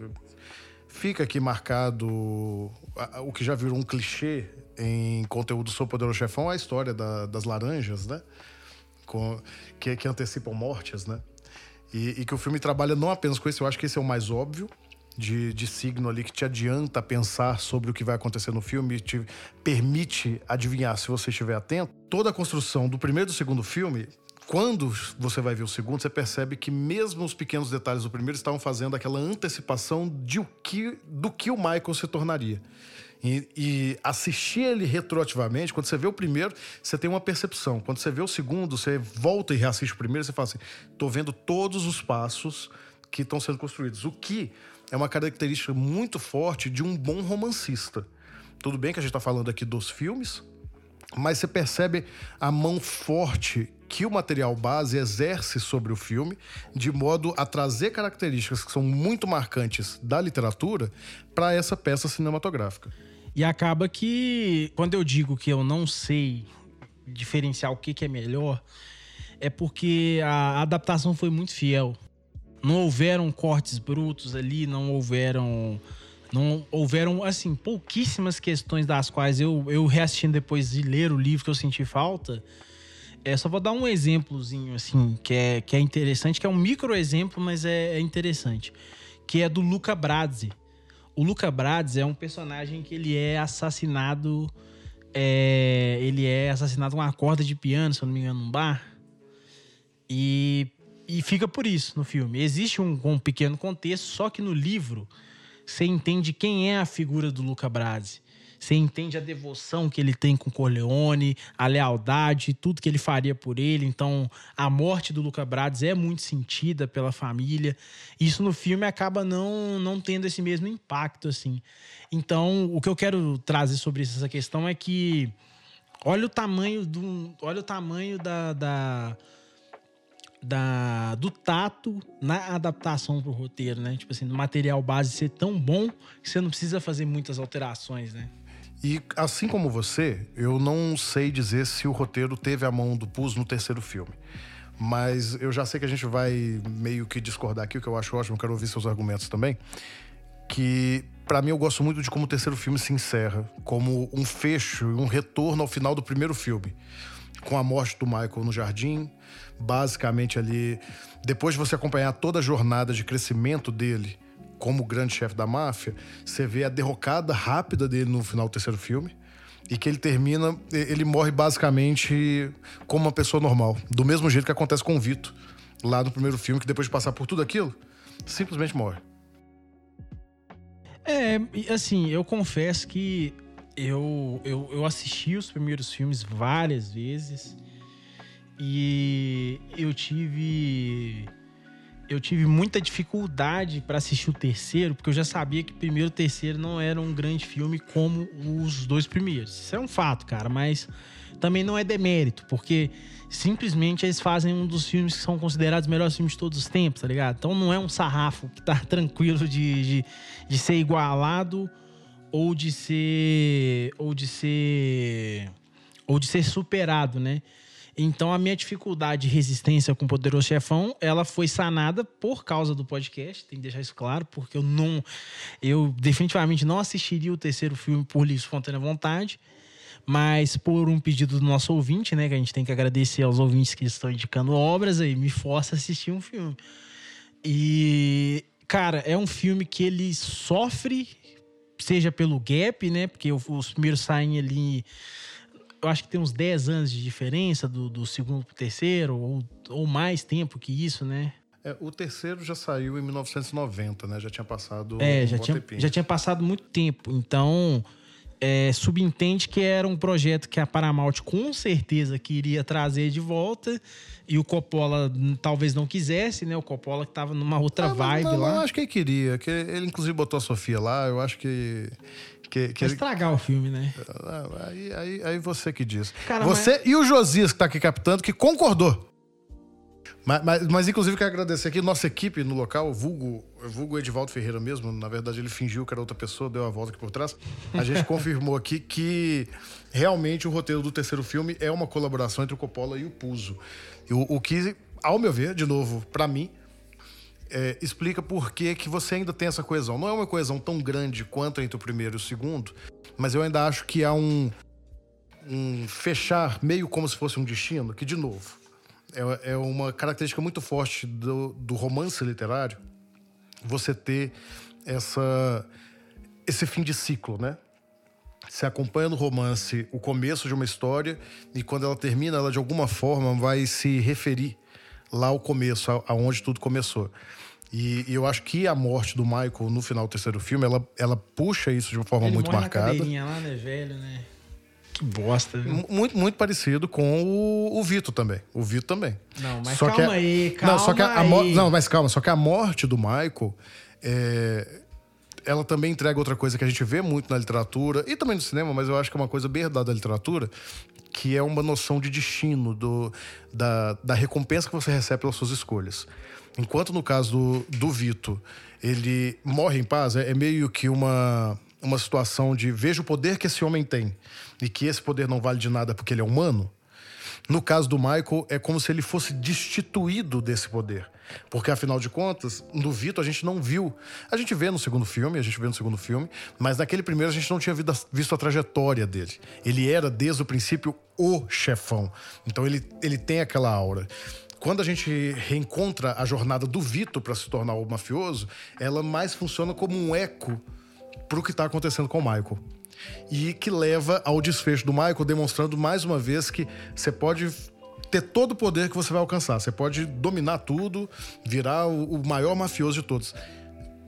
S1: Fica aqui marcado o que já virou um clichê em conteúdo sobre Poderoso Chefão, a história da, das laranjas, né? Com, que, que antecipam mortes, né? E, e, que o filme trabalha não apenas com isso, eu acho que esse é o mais óbvio, de, de signo ali que te adianta pensar sobre o que vai acontecer no filme, te permite adivinhar se você estiver atento. Toda a construção do primeiro e do segundo filme quando você vai ver o segundo, você percebe que mesmo os pequenos detalhes do primeiro estavam fazendo aquela antecipação de o que, do que o Michael se tornaria. E, e, assistir ele retroativamente, quando você vê o primeiro, você tem uma percepção. Quando você vê o segundo, você volta e reassiste o primeiro, você fala assim: tô vendo todos os passos que estão sendo construídos. O que é uma característica muito forte de um bom romancista. Tudo bem que a gente está falando aqui dos filmes, mas você percebe a mão forte que o material base exerce sobre o filme, de modo a trazer características que são muito marcantes da literatura para essa peça cinematográfica.
S2: E acaba que, quando eu digo que eu não sei diferenciar o que, que é melhor, é porque a adaptação foi muito fiel. Não houveram cortes brutos ali, não houveram. Não houveram, assim, pouquíssimas questões das quais eu, eu reassistindo depois de ler o livro que eu senti falta. É, só vou dar um exemplozinho, assim, que é, que é interessante, que é um micro exemplo, mas é, é interessante. Que é do Luca Brazzi. O Luca Brazzi é um personagem que ele é assassinado. É, ele é assassinado com uma corda de piano, se eu não me engano, num bar. E, e fica por isso no filme. Existe um, um pequeno contexto, só que no livro você entende quem é a figura do Luca Brasi. Você entende a devoção que ele tem com Corleone, a lealdade, tudo que ele faria por ele. Então, a morte do Luca Brades é muito sentida pela família. Isso no filme acaba não, não tendo esse mesmo impacto, assim. Então, o que eu quero trazer sobre essa questão é que olha o tamanho do, olha o tamanho da, da da, do tato na adaptação pro roteiro, né? Tipo assim, do material base ser tão bom que você não precisa fazer muitas alterações, né?
S1: E assim como você, eu não sei dizer se o roteiro teve a mão do Puz no terceiro filme. Mas eu já sei que a gente vai meio que discordar aqui, o que eu acho ótimo, quero ouvir seus argumentos também. Que, para mim, eu gosto muito de como o terceiro filme se encerra como um fecho, um retorno ao final do primeiro filme. Com a morte do Michael no jardim, basicamente ali. Depois de você acompanhar toda a jornada de crescimento dele como grande chefe da máfia, você vê a derrocada rápida dele no final do terceiro filme. E que ele termina, ele morre basicamente como uma pessoa normal. Do mesmo jeito que acontece com o Vito, lá no primeiro filme, que depois de passar por tudo aquilo, simplesmente morre.
S2: É, assim, eu confesso que eu, eu, eu assisti os primeiros filmes várias vezes e eu tive eu tive muita dificuldade para assistir o terceiro, porque eu já sabia que o primeiro e o terceiro não eram um grande filme como os dois primeiros. Isso é um fato, cara, mas também não é demérito, porque simplesmente eles fazem um dos filmes que são considerados os melhores filmes de todos os tempos, tá ligado? Então não é um sarrafo que tá tranquilo de, de, de ser igualado ou de ser. ou de ser. ou de ser superado, né? Então a minha dificuldade de resistência com o Poderoso Chefão, ela foi sanada por causa do podcast, tem que deixar isso claro, porque eu não eu definitivamente não assistiria o terceiro filme por livre espontânea vontade, mas por um pedido do nosso ouvinte, né, que a gente tem que agradecer aos ouvintes que estão indicando obras aí, me força a assistir um filme. E cara, é um filme que ele sofre seja pelo gap, né? Porque os primeiros saem ali eu acho que tem uns 10 anos de diferença do, do segundo pro terceiro, ou, ou mais tempo que isso, né?
S1: É, o terceiro já saiu em 1990, né? Já tinha passado.
S2: É, um já, tinha, já tinha passado muito tempo. Então, é, subentende que era um projeto que a Paramount com certeza queria trazer de volta. E o Coppola talvez não quisesse, né? O Coppola que tava numa outra ah, vibe
S1: não,
S2: lá.
S1: Eu acho que ele queria. Que ele, inclusive, botou a Sofia lá. Eu acho que que, que
S2: ele... estragar o filme, né?
S1: Ah, aí, aí, aí você que diz. Cara, você mas... e o Josias, que tá aqui captando, que concordou. Mas, mas, mas, inclusive, quero agradecer aqui nossa equipe no local, o vulgo, vulgo Edivaldo Ferreira mesmo. Na verdade, ele fingiu que era outra pessoa, deu a volta aqui por trás. A gente confirmou aqui que realmente o roteiro do terceiro filme é uma colaboração entre o Coppola e o Puzo. O, o que, ao meu ver, de novo, para mim, é, explica por que, que você ainda tem essa coesão. Não é uma coesão tão grande quanto entre o primeiro e o segundo, mas eu ainda acho que há um, um fechar meio como se fosse um destino, que, de novo, é, é uma característica muito forte do, do romance literário, você ter essa, esse fim de ciclo, né? Você acompanha no romance o começo de uma história e quando ela termina, ela de alguma forma vai se referir lá ao começo, aonde tudo começou. E, e, eu acho que a morte do Michael no final do terceiro filme, ela, ela puxa isso de uma forma
S2: Ele
S1: muito
S2: morre
S1: marcada.
S2: Na lá, né, velho, né? Que bosta, viu?
S1: Muito, muito parecido com o, o Vito também. O Vito também.
S2: Não, mas só calma que a, aí, calma
S1: não, só que a,
S2: a
S1: Não, mas calma, só que a morte do Michael é, ela também entrega outra coisa que a gente vê muito na literatura e também no cinema, mas eu acho que é uma coisa bem herdada da literatura, que é uma noção de destino, do, da, da recompensa que você recebe pelas suas escolhas. Enquanto no caso do, do Vito, ele morre em paz, é, é meio que uma, uma situação de veja o poder que esse homem tem e que esse poder não vale de nada porque ele é humano. No caso do Michael, é como se ele fosse destituído desse poder. Porque, afinal de contas, no Vito a gente não viu. A gente vê no segundo filme, a gente vê no segundo filme, mas naquele primeiro a gente não tinha visto a trajetória dele. Ele era, desde o princípio, o chefão. Então ele, ele tem aquela aura quando a gente reencontra a jornada do Vito para se tornar o mafioso, ela mais funciona como um eco pro que está acontecendo com o Michael. E que leva ao desfecho do Michael, demonstrando mais uma vez que você pode ter todo o poder que você vai alcançar. Você pode dominar tudo, virar o, maior mafioso de todos.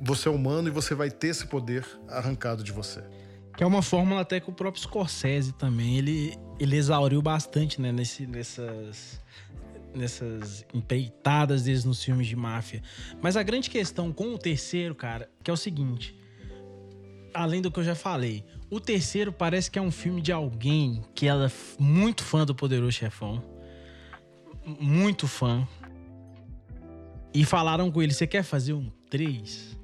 S1: Você é humano e você vai ter esse poder arrancado de você.
S2: Que é uma fórmula até que o próprio Scorsese também, ele, ele exauriu bastante, né, nesse, nessas nessas empreitadas deles nos filmes de máfia. Mas a grande questão com o terceiro, cara, que é o seguinte. Além do que eu já falei, o terceiro parece que é um filme de alguém que ela é muito fã do Poderoso Chefão. Muito fã. E falaram com ele: você quer fazer um 3?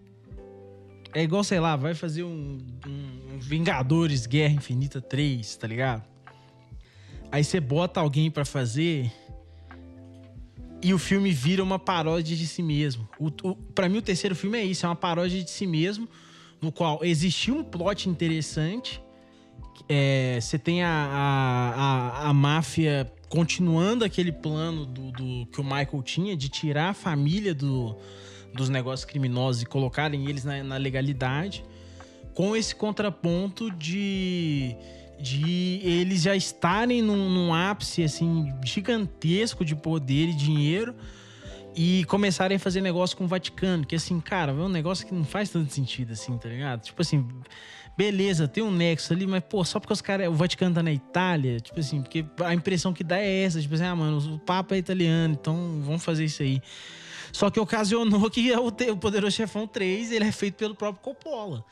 S2: É igual, sei lá, vai fazer um, um Vingadores Guerra Infinita 3, tá ligado? Aí você bota alguém para fazer e o filme vira uma paródia de si mesmo. O, o, para mim, o terceiro filme é isso: é uma paródia de si mesmo, no qual existia um plot interessante. É, você tem a, a, a, a, máfia continuando aquele plano do, do, que o Michael tinha de tirar a família do, dos negócios criminosos e colocarem eles na, na legalidade, com esse contraponto de de eles já estarem num, num, ápice assim gigantesco de poder e dinheiro e começarem a fazer negócio com o Vaticano, que assim, cara, é um negócio que não faz tanto sentido assim, tá ligado? Tipo assim, beleza, tem um nexo ali, mas pô, só porque os caras, o Vaticano tá na Itália, tipo assim, porque a impressão que dá é essa, tipo assim, ah, mano, o Papa é italiano, então vamos fazer isso aí. Só que ocasionou que o, o Poderoso Chefão 3, ele é feito pelo próprio Coppola.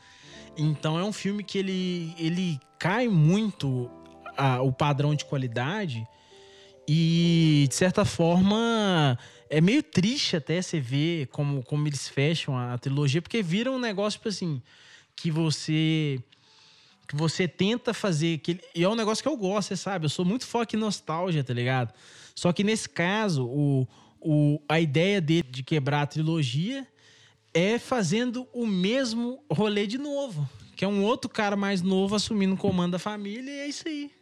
S2: Então é um filme que ele, ele cai muito a, o padrão de qualidade e, de certa forma, é meio triste até você ver como, como eles fecham a, a trilogia, porque vira um negócio, tipo assim, que você que você tenta fazer que e é um negócio que eu gosto, você sabe? Eu sou muito foco em nostalgia, tá ligado? Só que nesse caso, o, o, a ideia dele de quebrar a trilogia é fazendo o mesmo rolê de novo. Que é um outro cara mais novo assumindo o comando da família e é isso aí.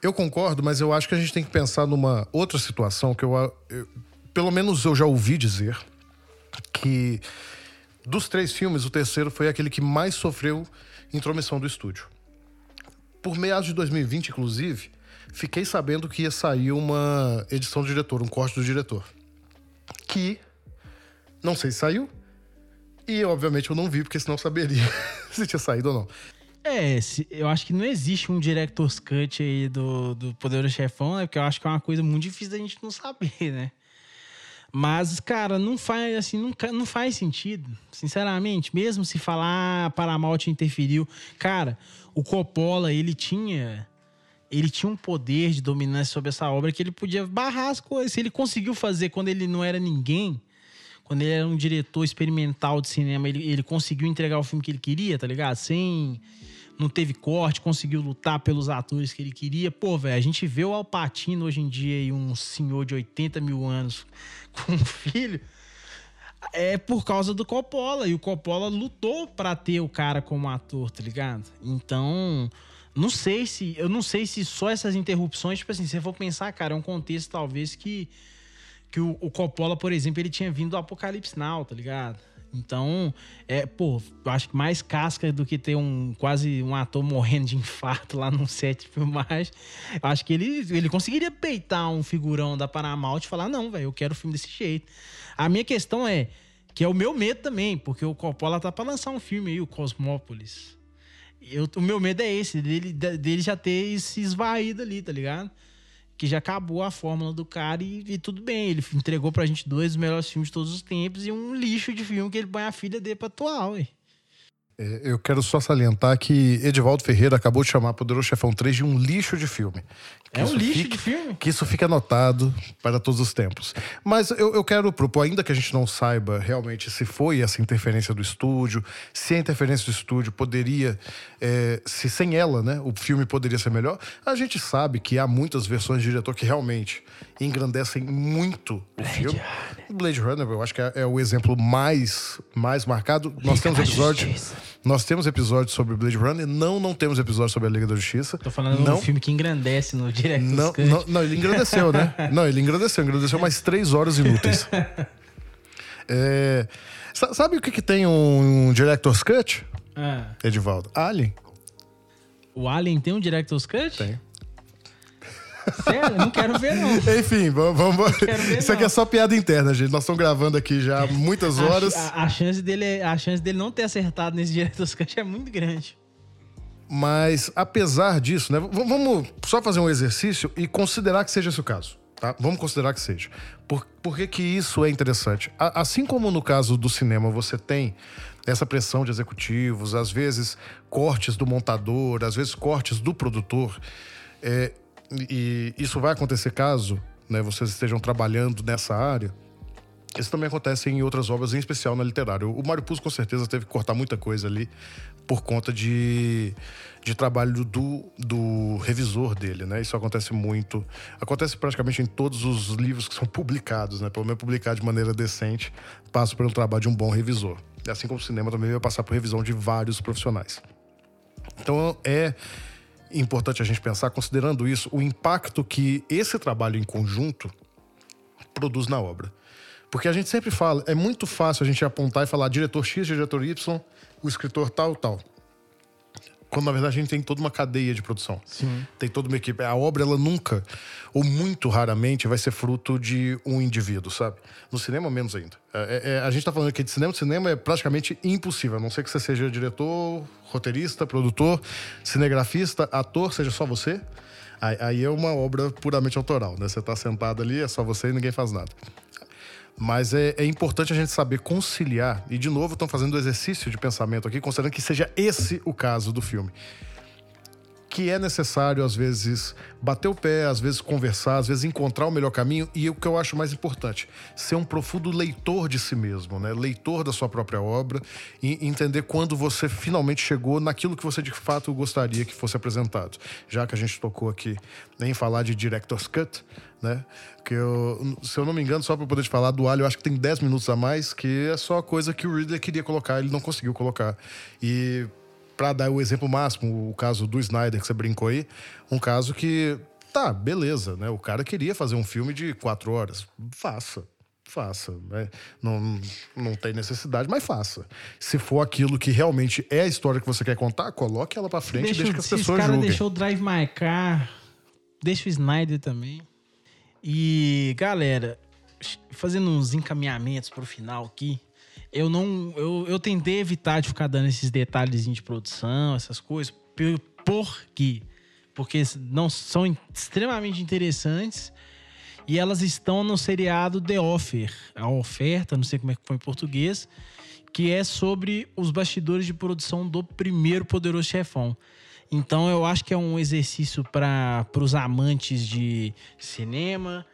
S1: Eu concordo, mas eu acho que a gente tem que pensar numa outra situação que eu, eu pelo menos eu já ouvi dizer que dos três filmes, o terceiro foi aquele que mais sofreu intromissão do estúdio. Por meados de 2020, inclusive, fiquei sabendo que ia sair uma edição do diretor, um corte do diretor. Que não sei se saiu. E, obviamente, eu não vi, porque senão eu saberia se tinha saído ou não.
S2: É, eu acho que não existe um director's cut aí do, do Poderoso Chefão, né? Porque eu acho que é uma coisa muito difícil da gente não saber, né? Mas, cara, não faz, assim, não, não faz sentido. Sinceramente, mesmo se falar Paramount interferiu. Cara, o Coppola, ele tinha... Ele tinha um poder de dominância sobre essa obra que ele podia barrar as coisas. Ele conseguiu fazer quando ele não era ninguém quando ele era um diretor experimental de cinema, ele, ele conseguiu entregar o filme que ele queria, tá ligado? Sem. Não teve corte, conseguiu lutar pelos atores que ele queria. Pô, velho, a gente vê o Alpatino hoje em dia aí, um senhor de 80 mil anos com um filho. É por causa do Coppola. E o Coppola lutou para ter o cara como ator, tá ligado? Então, não sei se. Eu não sei se só essas interrupções, tipo assim, se você for pensar, cara, é um contexto talvez que que o, o Coppola, por exemplo, ele tinha vindo do Apocalipse Now, tá ligado? Então, é, pô, acho que mais casca do que ter um quase um ator morrendo de infarto lá num set de filmagem. Acho que ele, ele conseguiria peitar um figurão da Paramount e falar: não, velho, eu quero filme desse jeito. A minha questão é, que é o meu medo também, porque o Coppola tá pra lançar um filme aí, o Cosmópolis. Eu, o meu medo é esse, dele, dele já ter se esvaído ali, tá ligado? Que já acabou a fórmula do cara e, e, tudo bem. Ele entregou pra gente dois dos melhores filmes de todos os tempos e um lixo de filme que ele põe a filha dele pra atuar, ué.
S1: É, eu quero só salientar que Edivaldo Ferreira acabou de chamar Poderoso Chefão 3 de um lixo de filme. Que
S2: É um lixo
S1: fique-
S2: de filme?
S1: Que isso fique anotado para todos os tempos. Mas eu, eu quero propor, ainda que a gente não saiba realmente se foi essa interferência do estúdio, se a interferência do estúdio poderia, é, se sem ela, né, o filme poderia ser melhor, a gente sabe que há muitas versões de diretor que realmente engrandecem muito o filme. Blade Runner, eu acho que é, é o exemplo mais, mais marcado. Nós temos episódios. Nós temos episódios sobre Blade Runner, não, não temos episódios sobre a Liga da Justiça.
S2: Tô falando
S1: não,
S2: de um filme que engrandece no Director's
S1: não, não, não, ele engrandeceu, né? Não, ele engrandeceu, engrandeceu mais três horas inúteis. É, sa- sabe o que, que tem um, um Director's Cut,
S2: Ah,
S1: Edivaldo? Alien.
S2: o Alien tem um Director's Cut?
S1: Tem.
S2: Sério? Não quero ver, não.
S1: Enfim, vamos. vamos
S2: ver,
S1: Isso aqui
S2: não.
S1: é só piada interna, gente. Nós estamos gravando aqui já há muitas horas.
S2: A, a- a chance dele, a chance dele não ter acertado nesse Director's Cut é muito grande.
S1: Mas, apesar disso, né? Vamos só fazer um exercício e considerar que seja esse o caso. Tá? Vamos considerar que seja. Por, por que, que isso é interessante? A- assim como no caso do cinema você tem essa pressão de executivos, às vezes cortes do montador, às vezes cortes do produtor, é, e isso vai acontecer caso né, vocês estejam trabalhando nessa área. Isso também acontece em outras obras, em especial na literária. O Mário Puzo com certeza teve que cortar muita coisa ali por conta de, de trabalho do, do revisor dele, né? Isso acontece muito. Acontece praticamente em todos os livros que são publicados, né? Pelo menos publicar de maneira decente, passa pelo trabalho de um bom revisor. Assim como o cinema também vai passar por revisão de vários profissionais. Então é importante a gente pensar, considerando isso, o impacto que esse trabalho em conjunto produz na obra. Porque a gente sempre fala, é muito fácil a gente apontar e falar diretor X, diretor Y, o escritor tal, tal. Quando na verdade a gente tem toda uma cadeia de produção.
S2: Sim.
S1: Tem toda uma equipe. A obra, ela nunca, ou muito raramente, vai ser fruto de um indivíduo, sabe? No cinema, menos ainda. É- é- a gente tá falando aqui de cinema, cinema é praticamente impossível, a não ser que você seja diretor, roteirista, produtor, cinegrafista, ator, seja só você. Aí, aí é uma obra puramente autoral, né? Você tá sentado ali, é só você e ninguém faz nada. Mas é, é importante a gente saber conciliar. E, de novo, estão fazendo o exercício de pensamento aqui, considerando que seja esse o caso do filme. Que é necessário, às vezes, bater o pé, às vezes conversar, às vezes encontrar o melhor caminho. E o que eu acho mais importante, ser um profundo leitor de si mesmo, né? Leitor da sua própria obra e entender quando você finalmente chegou naquilo que você de fato gostaria que fosse apresentado. Já que a gente tocou aqui em falar de Director's Cut, né? Que eu, se eu não me engano, só para poder te falar do Alho, eu acho que tem 10 minutos a mais, que é só coisa que o Ridley queria colocar, ele não conseguiu colocar. E para dar o exemplo máximo, o caso do Snyder que você brincou aí, um caso que tá, beleza, né? O cara queria fazer um filme de quatro horas, faça. Faça, né? Não, não tem necessidade, mas faça. Se for aquilo que realmente é a história que você quer contar, coloque ela pra frente e deixe que as
S2: se esse
S1: pessoas
S2: cara
S1: julguem.
S2: deixou o Drive My Car, deixa o Snyder também. E, galera, fazendo uns encaminhamentos pro final aqui, eu não. Eu, eu tentei evitar de ficar dando esses detalhes de produção, essas coisas. Por, por quê? Porque não são extremamente interessantes. E elas estão no seriado The Offer, a oferta, não sei como é que foi em português, que é sobre os bastidores de produção do primeiro Poderoso Chefão. Então eu acho que é um exercício para os amantes de cinema,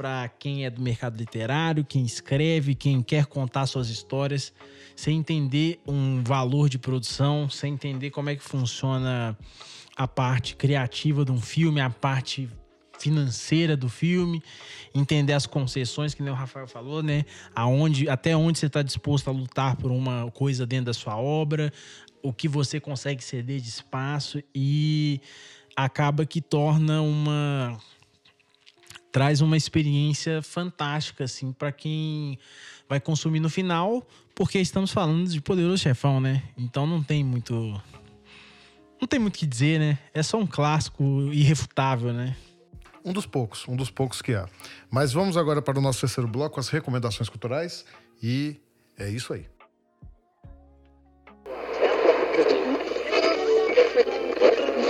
S2: para quem é do mercado literário, quem escreve, quem quer contar suas histórias, sem entender um valor de produção, sem entender como é que funciona a parte criativa de um filme, a parte financeira do filme, entender as concessões que nem o Rafael falou, né? Aonde, até onde você está disposto a lutar por uma coisa dentro da sua obra, o que você consegue ceder de espaço e acaba que torna uma traz uma experiência fantástica assim para quem vai consumir no final, porque estamos falando de Poderoso Chefão, né? Então não tem muito não tem muito o que dizer, né? É só um clássico irrefutável, né?
S1: Um dos poucos, um dos poucos que há. Mas vamos agora para o nosso terceiro bloco, as recomendações culturais. E é isso aí.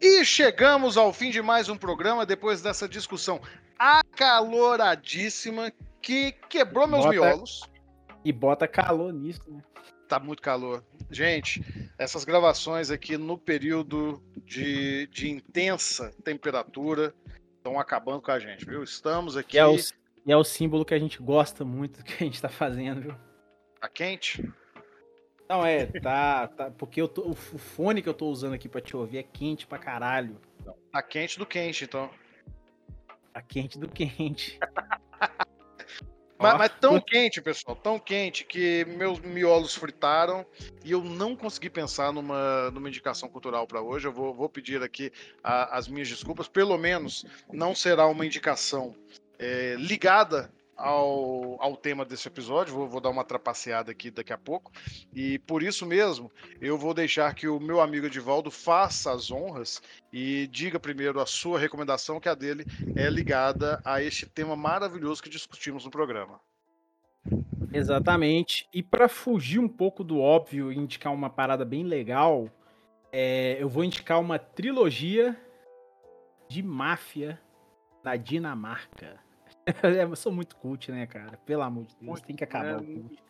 S1: E chegamos ao fim de mais um programa depois dessa discussão acaloradíssima que quebrou meus
S2: Bota-
S1: miolos.
S2: E bota calor nisso, né?
S1: Tá muito calor. Gente, essas gravações aqui no período de, de intensa temperatura estão acabando com a gente, viu? Estamos aqui.
S2: E é, o, e é o símbolo que a gente gosta muito do que a gente tá fazendo, viu?
S1: Tá quente?
S2: Não, é, tá. tá porque eu tô, o fone que eu tô usando aqui pra te ouvir é quente pra caralho.
S1: Tá quente do quente, então.
S2: Tá quente do quente.
S1: Mas, mas tão quente, pessoal, tão quente que meus miolos fritaram e eu não consegui pensar numa, numa indicação cultural para hoje. Eu vou, vou pedir aqui a- as minhas desculpas. Pelo menos não será uma indicação é, ligada ao, ao tema desse episódio. Vou, vou dar uma trapaceada aqui daqui a pouco. E por isso mesmo, eu vou deixar que o meu amigo Edivaldo faça as honras e diga primeiro a sua recomendação, que a dele é ligada a este tema maravilhoso que discutimos no programa.
S2: Exatamente. E pra fugir um pouco do óbvio e indicar uma parada bem legal, é, eu vou indicar uma trilogia de máfia da Dinamarca. Eu sou muito cult, né, cara? Pelo amor de Deus,
S1: Muito,
S2: tem que acabar
S1: né?
S2: o cult.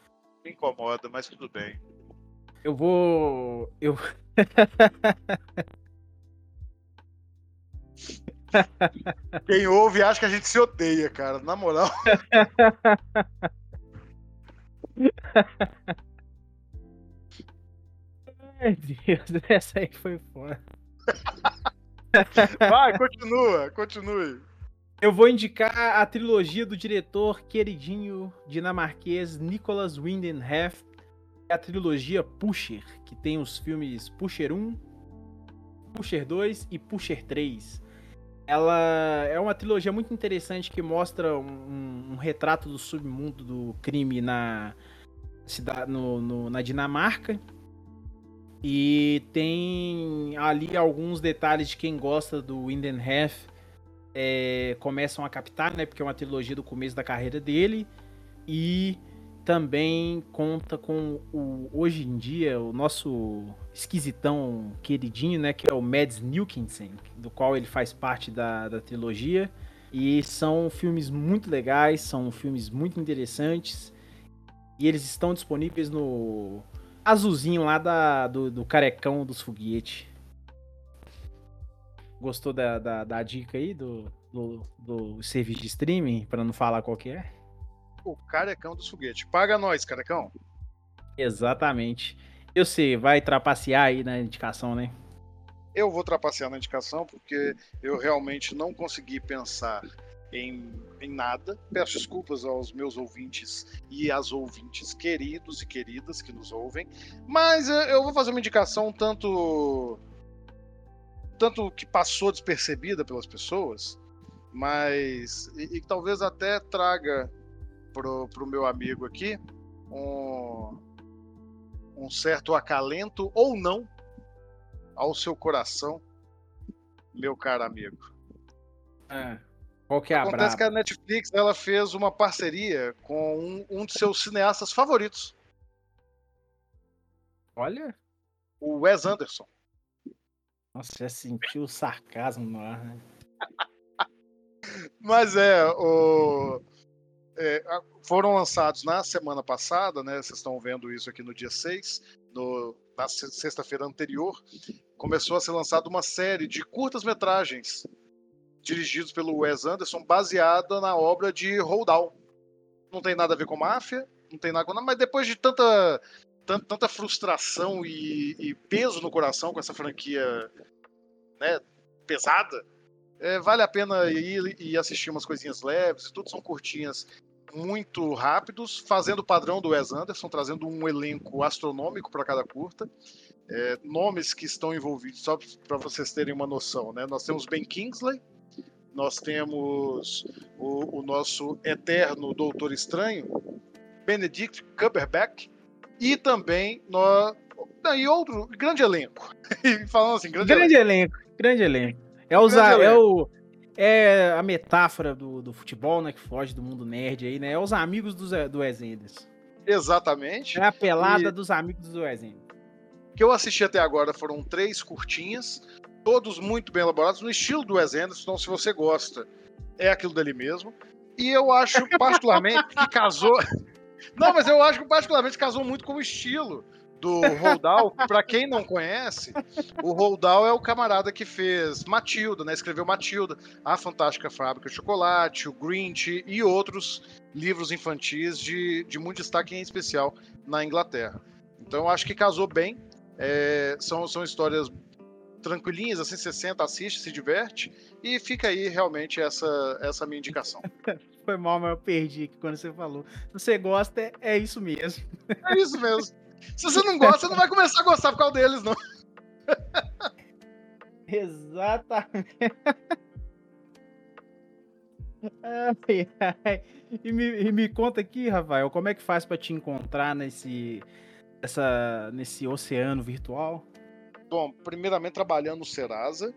S1: Me incomoda, mas tudo bem.
S2: Eu vou. Eu.
S1: Quem ouve acha que a gente se odeia, cara. Na moral.
S2: Ai, Deus, essa aí foi foda.
S1: Vai, continua, continue.
S2: Eu vou indicar a trilogia do diretor queridinho dinamarquês Nicholas Winden Refn, é a trilogia Pusher, que tem os filmes Pusher 1, Pusher 2 e Pusher 3. Ela é uma trilogia muito interessante que mostra um, um retrato do submundo do crime na, cidade, no, no- na Dinamarca. E tem ali alguns detalhes de quem gosta do Winden Refn é, começam a captar, né? Porque é uma trilogia do começo da carreira dele. E também conta com o hoje em dia o nosso esquisitão queridinho, né? Que é o Mads Mikkelsen, do qual ele faz parte da, da trilogia. E são filmes muito legais, são filmes muito interessantes. E eles estão disponíveis no azulzinho lá da, do, do carecão dos foguetes. Gostou da, da, da dica aí do, do, do serviço de streaming, para não falar qual que é?
S1: O carecão dos foguetes. Paga nós, carecão.
S2: Exatamente. Eu sei, vai trapacear aí na indicação, né?
S1: Eu vou trapacear na indicação porque eu realmente não consegui pensar em, em nada. Peço desculpas aos meus ouvintes e às ouvintes queridos e queridas que nos ouvem. Mas eu vou fazer uma indicação tanto tanto que passou despercebida pelas pessoas, mas e, e talvez até traga pro, pro meu amigo aqui um, um certo acalento ou não ao seu coração, meu caro amigo.
S2: Qual que é a
S1: Acontece que a Netflix ela fez uma parceria com um, um de seus cineastas favoritos,
S2: Olha.
S1: o Wes Anderson.
S2: Nossa, já sentiu o sarcasmo no ar, né?
S1: Mas é, o, é, foram lançados na semana passada, né? Vocês estão vendo isso aqui no dia 6, no, na se- sexta-feira anterior, começou a ser lançada uma série de curtas-metragens dirigidos pelo Wes Anderson, baseada na obra de Roald Dahl. Não tem nada a ver com máfia, não tem nada com nada, mas depois de tanta, tanta, tanta frustração e, e, peso no coração com essa franquia né, pesada, é, vale a pena ir e assistir umas coisinhas leves, tudo são curtinhas muito rápidos, fazendo o padrão do Wes Anderson, trazendo um elenco astronômico para cada curta. É, nomes que estão envolvidos, só para vocês terem uma noção, né? Nós temos Ben Kingsley, nós temos o, o nosso eterno Doutor Estranho, Benedict Cumberbatch, e também nós, e outro grande elenco.
S2: Falando assim, grande, grande elenco. elenco. Grande elenco. É, usar, é o é a metáfora do, do futebol, né? Que foge do mundo nerd aí, né? É os amigos do, do Anderson.
S1: Exatamente.
S2: É a pelada e... dos amigos do Wes Anderson.
S1: que eu assisti até agora foram três curtinhas, todos muito bem elaborados, no estilo do Wes Anderson. Então, se você gosta, é aquilo dele mesmo. E eu acho particularmente que casou. Não, mas eu acho que particularmente casou muito com o estilo do Roldal, para quem não conhece, o Roldal é o camarada que fez Matilda, né? Escreveu Matilda, A Fantástica Fábrica de Chocolate, o Grinch e outros livros infantis de, de muito destaque em especial na Inglaterra. Então eu acho que casou bem. É, são, são histórias tranquilinhas, assim, você senta, assiste, se diverte, e fica aí realmente essa, essa minha indicação.
S2: Foi mal, mas eu perdi aqui quando você falou. Se você gosta, é, é isso mesmo.
S1: É isso mesmo. Se você não gosta, você não vai começar a gostar por causa deles, não.
S2: Exatamente. E me, e me conta aqui, Rafael, como é que faz para te encontrar nesse, essa, nesse oceano virtual?
S1: Bom, primeiramente trabalhando no Serasa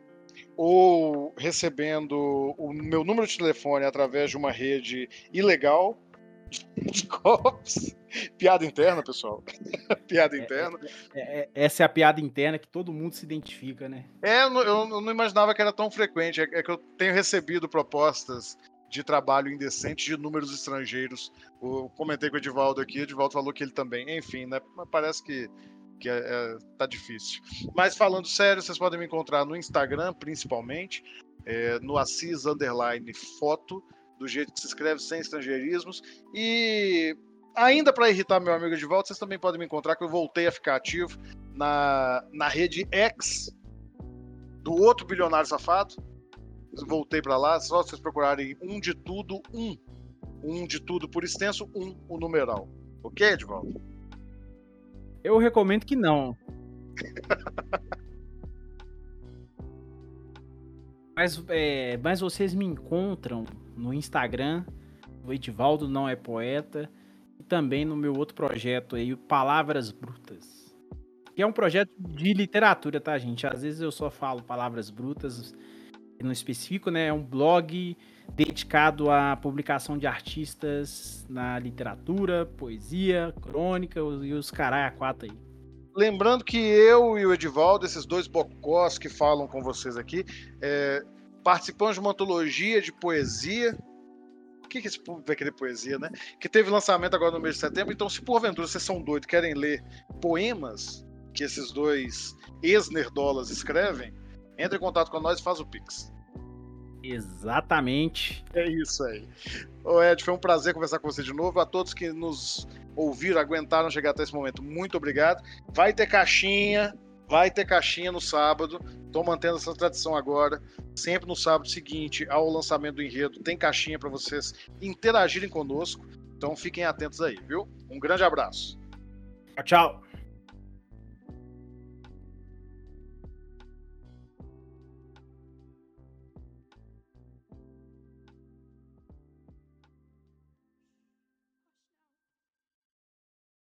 S1: ou recebendo o meu número de telefone através de uma rede ilegal de. Piada interna, pessoal. piada é, interna.
S2: É, é, essa é a piada interna que todo mundo se identifica, né?
S1: É, eu, eu não imaginava que era tão frequente. É, é, que eu tenho recebido propostas de trabalho indecente de números estrangeiros. Eu comentei com o Edivaldo aqui, o Edivaldo falou que ele também. Enfim, né? Parece que, que é, é, tá difícil. Mas falando sério, vocês podem me encontrar no Instagram, principalmente, é, no Assis Underline Foto do jeito que se escreve, sem estrangeirismos. E ainda para irritar meu amigo de volta, vocês também podem me encontrar que eu voltei a ficar ativo na, na rede X do outro bilionário safado. Voltei para lá, só vocês procurarem um de tudo, um. Um de tudo por extenso, um o numeral. Ok, Edvaldo?
S2: Eu recomendo que não. mas, é, mas vocês me encontram no Instagram, o Edivaldo não é poeta, e também no meu outro projeto aí, Palavras Brutas. Que é um projeto de literatura, tá, gente? Às vezes eu só falo palavras brutas, não específico, né? É um blog dedicado à publicação de artistas na literatura, poesia, crônica e os carai a quatro aí.
S1: Lembrando que eu e o Edivaldo, esses dois bocós que falam com vocês aqui, é, participamos de uma antologia de poesia. O que, que esse público vai querer poesia, né? Que teve lançamento agora no mês de setembro. Então, se porventura vocês são doidos querem ler poemas que esses dois ex-nerdolas escrevem, entre em contato com nós e faz o Pix.
S2: Exatamente.
S1: É isso aí. Ô Ed, foi um prazer conversar com você de novo. A todos que nos ouviram, aguentaram chegar até esse momento, muito obrigado. Vai ter caixinha Vai ter caixinha no sábado. Estou mantendo essa tradição agora. Sempre no sábado seguinte ao lançamento do enredo, tem caixinha para vocês interagirem conosco. Então fiquem atentos aí, viu? Um grande abraço.
S2: Tchau.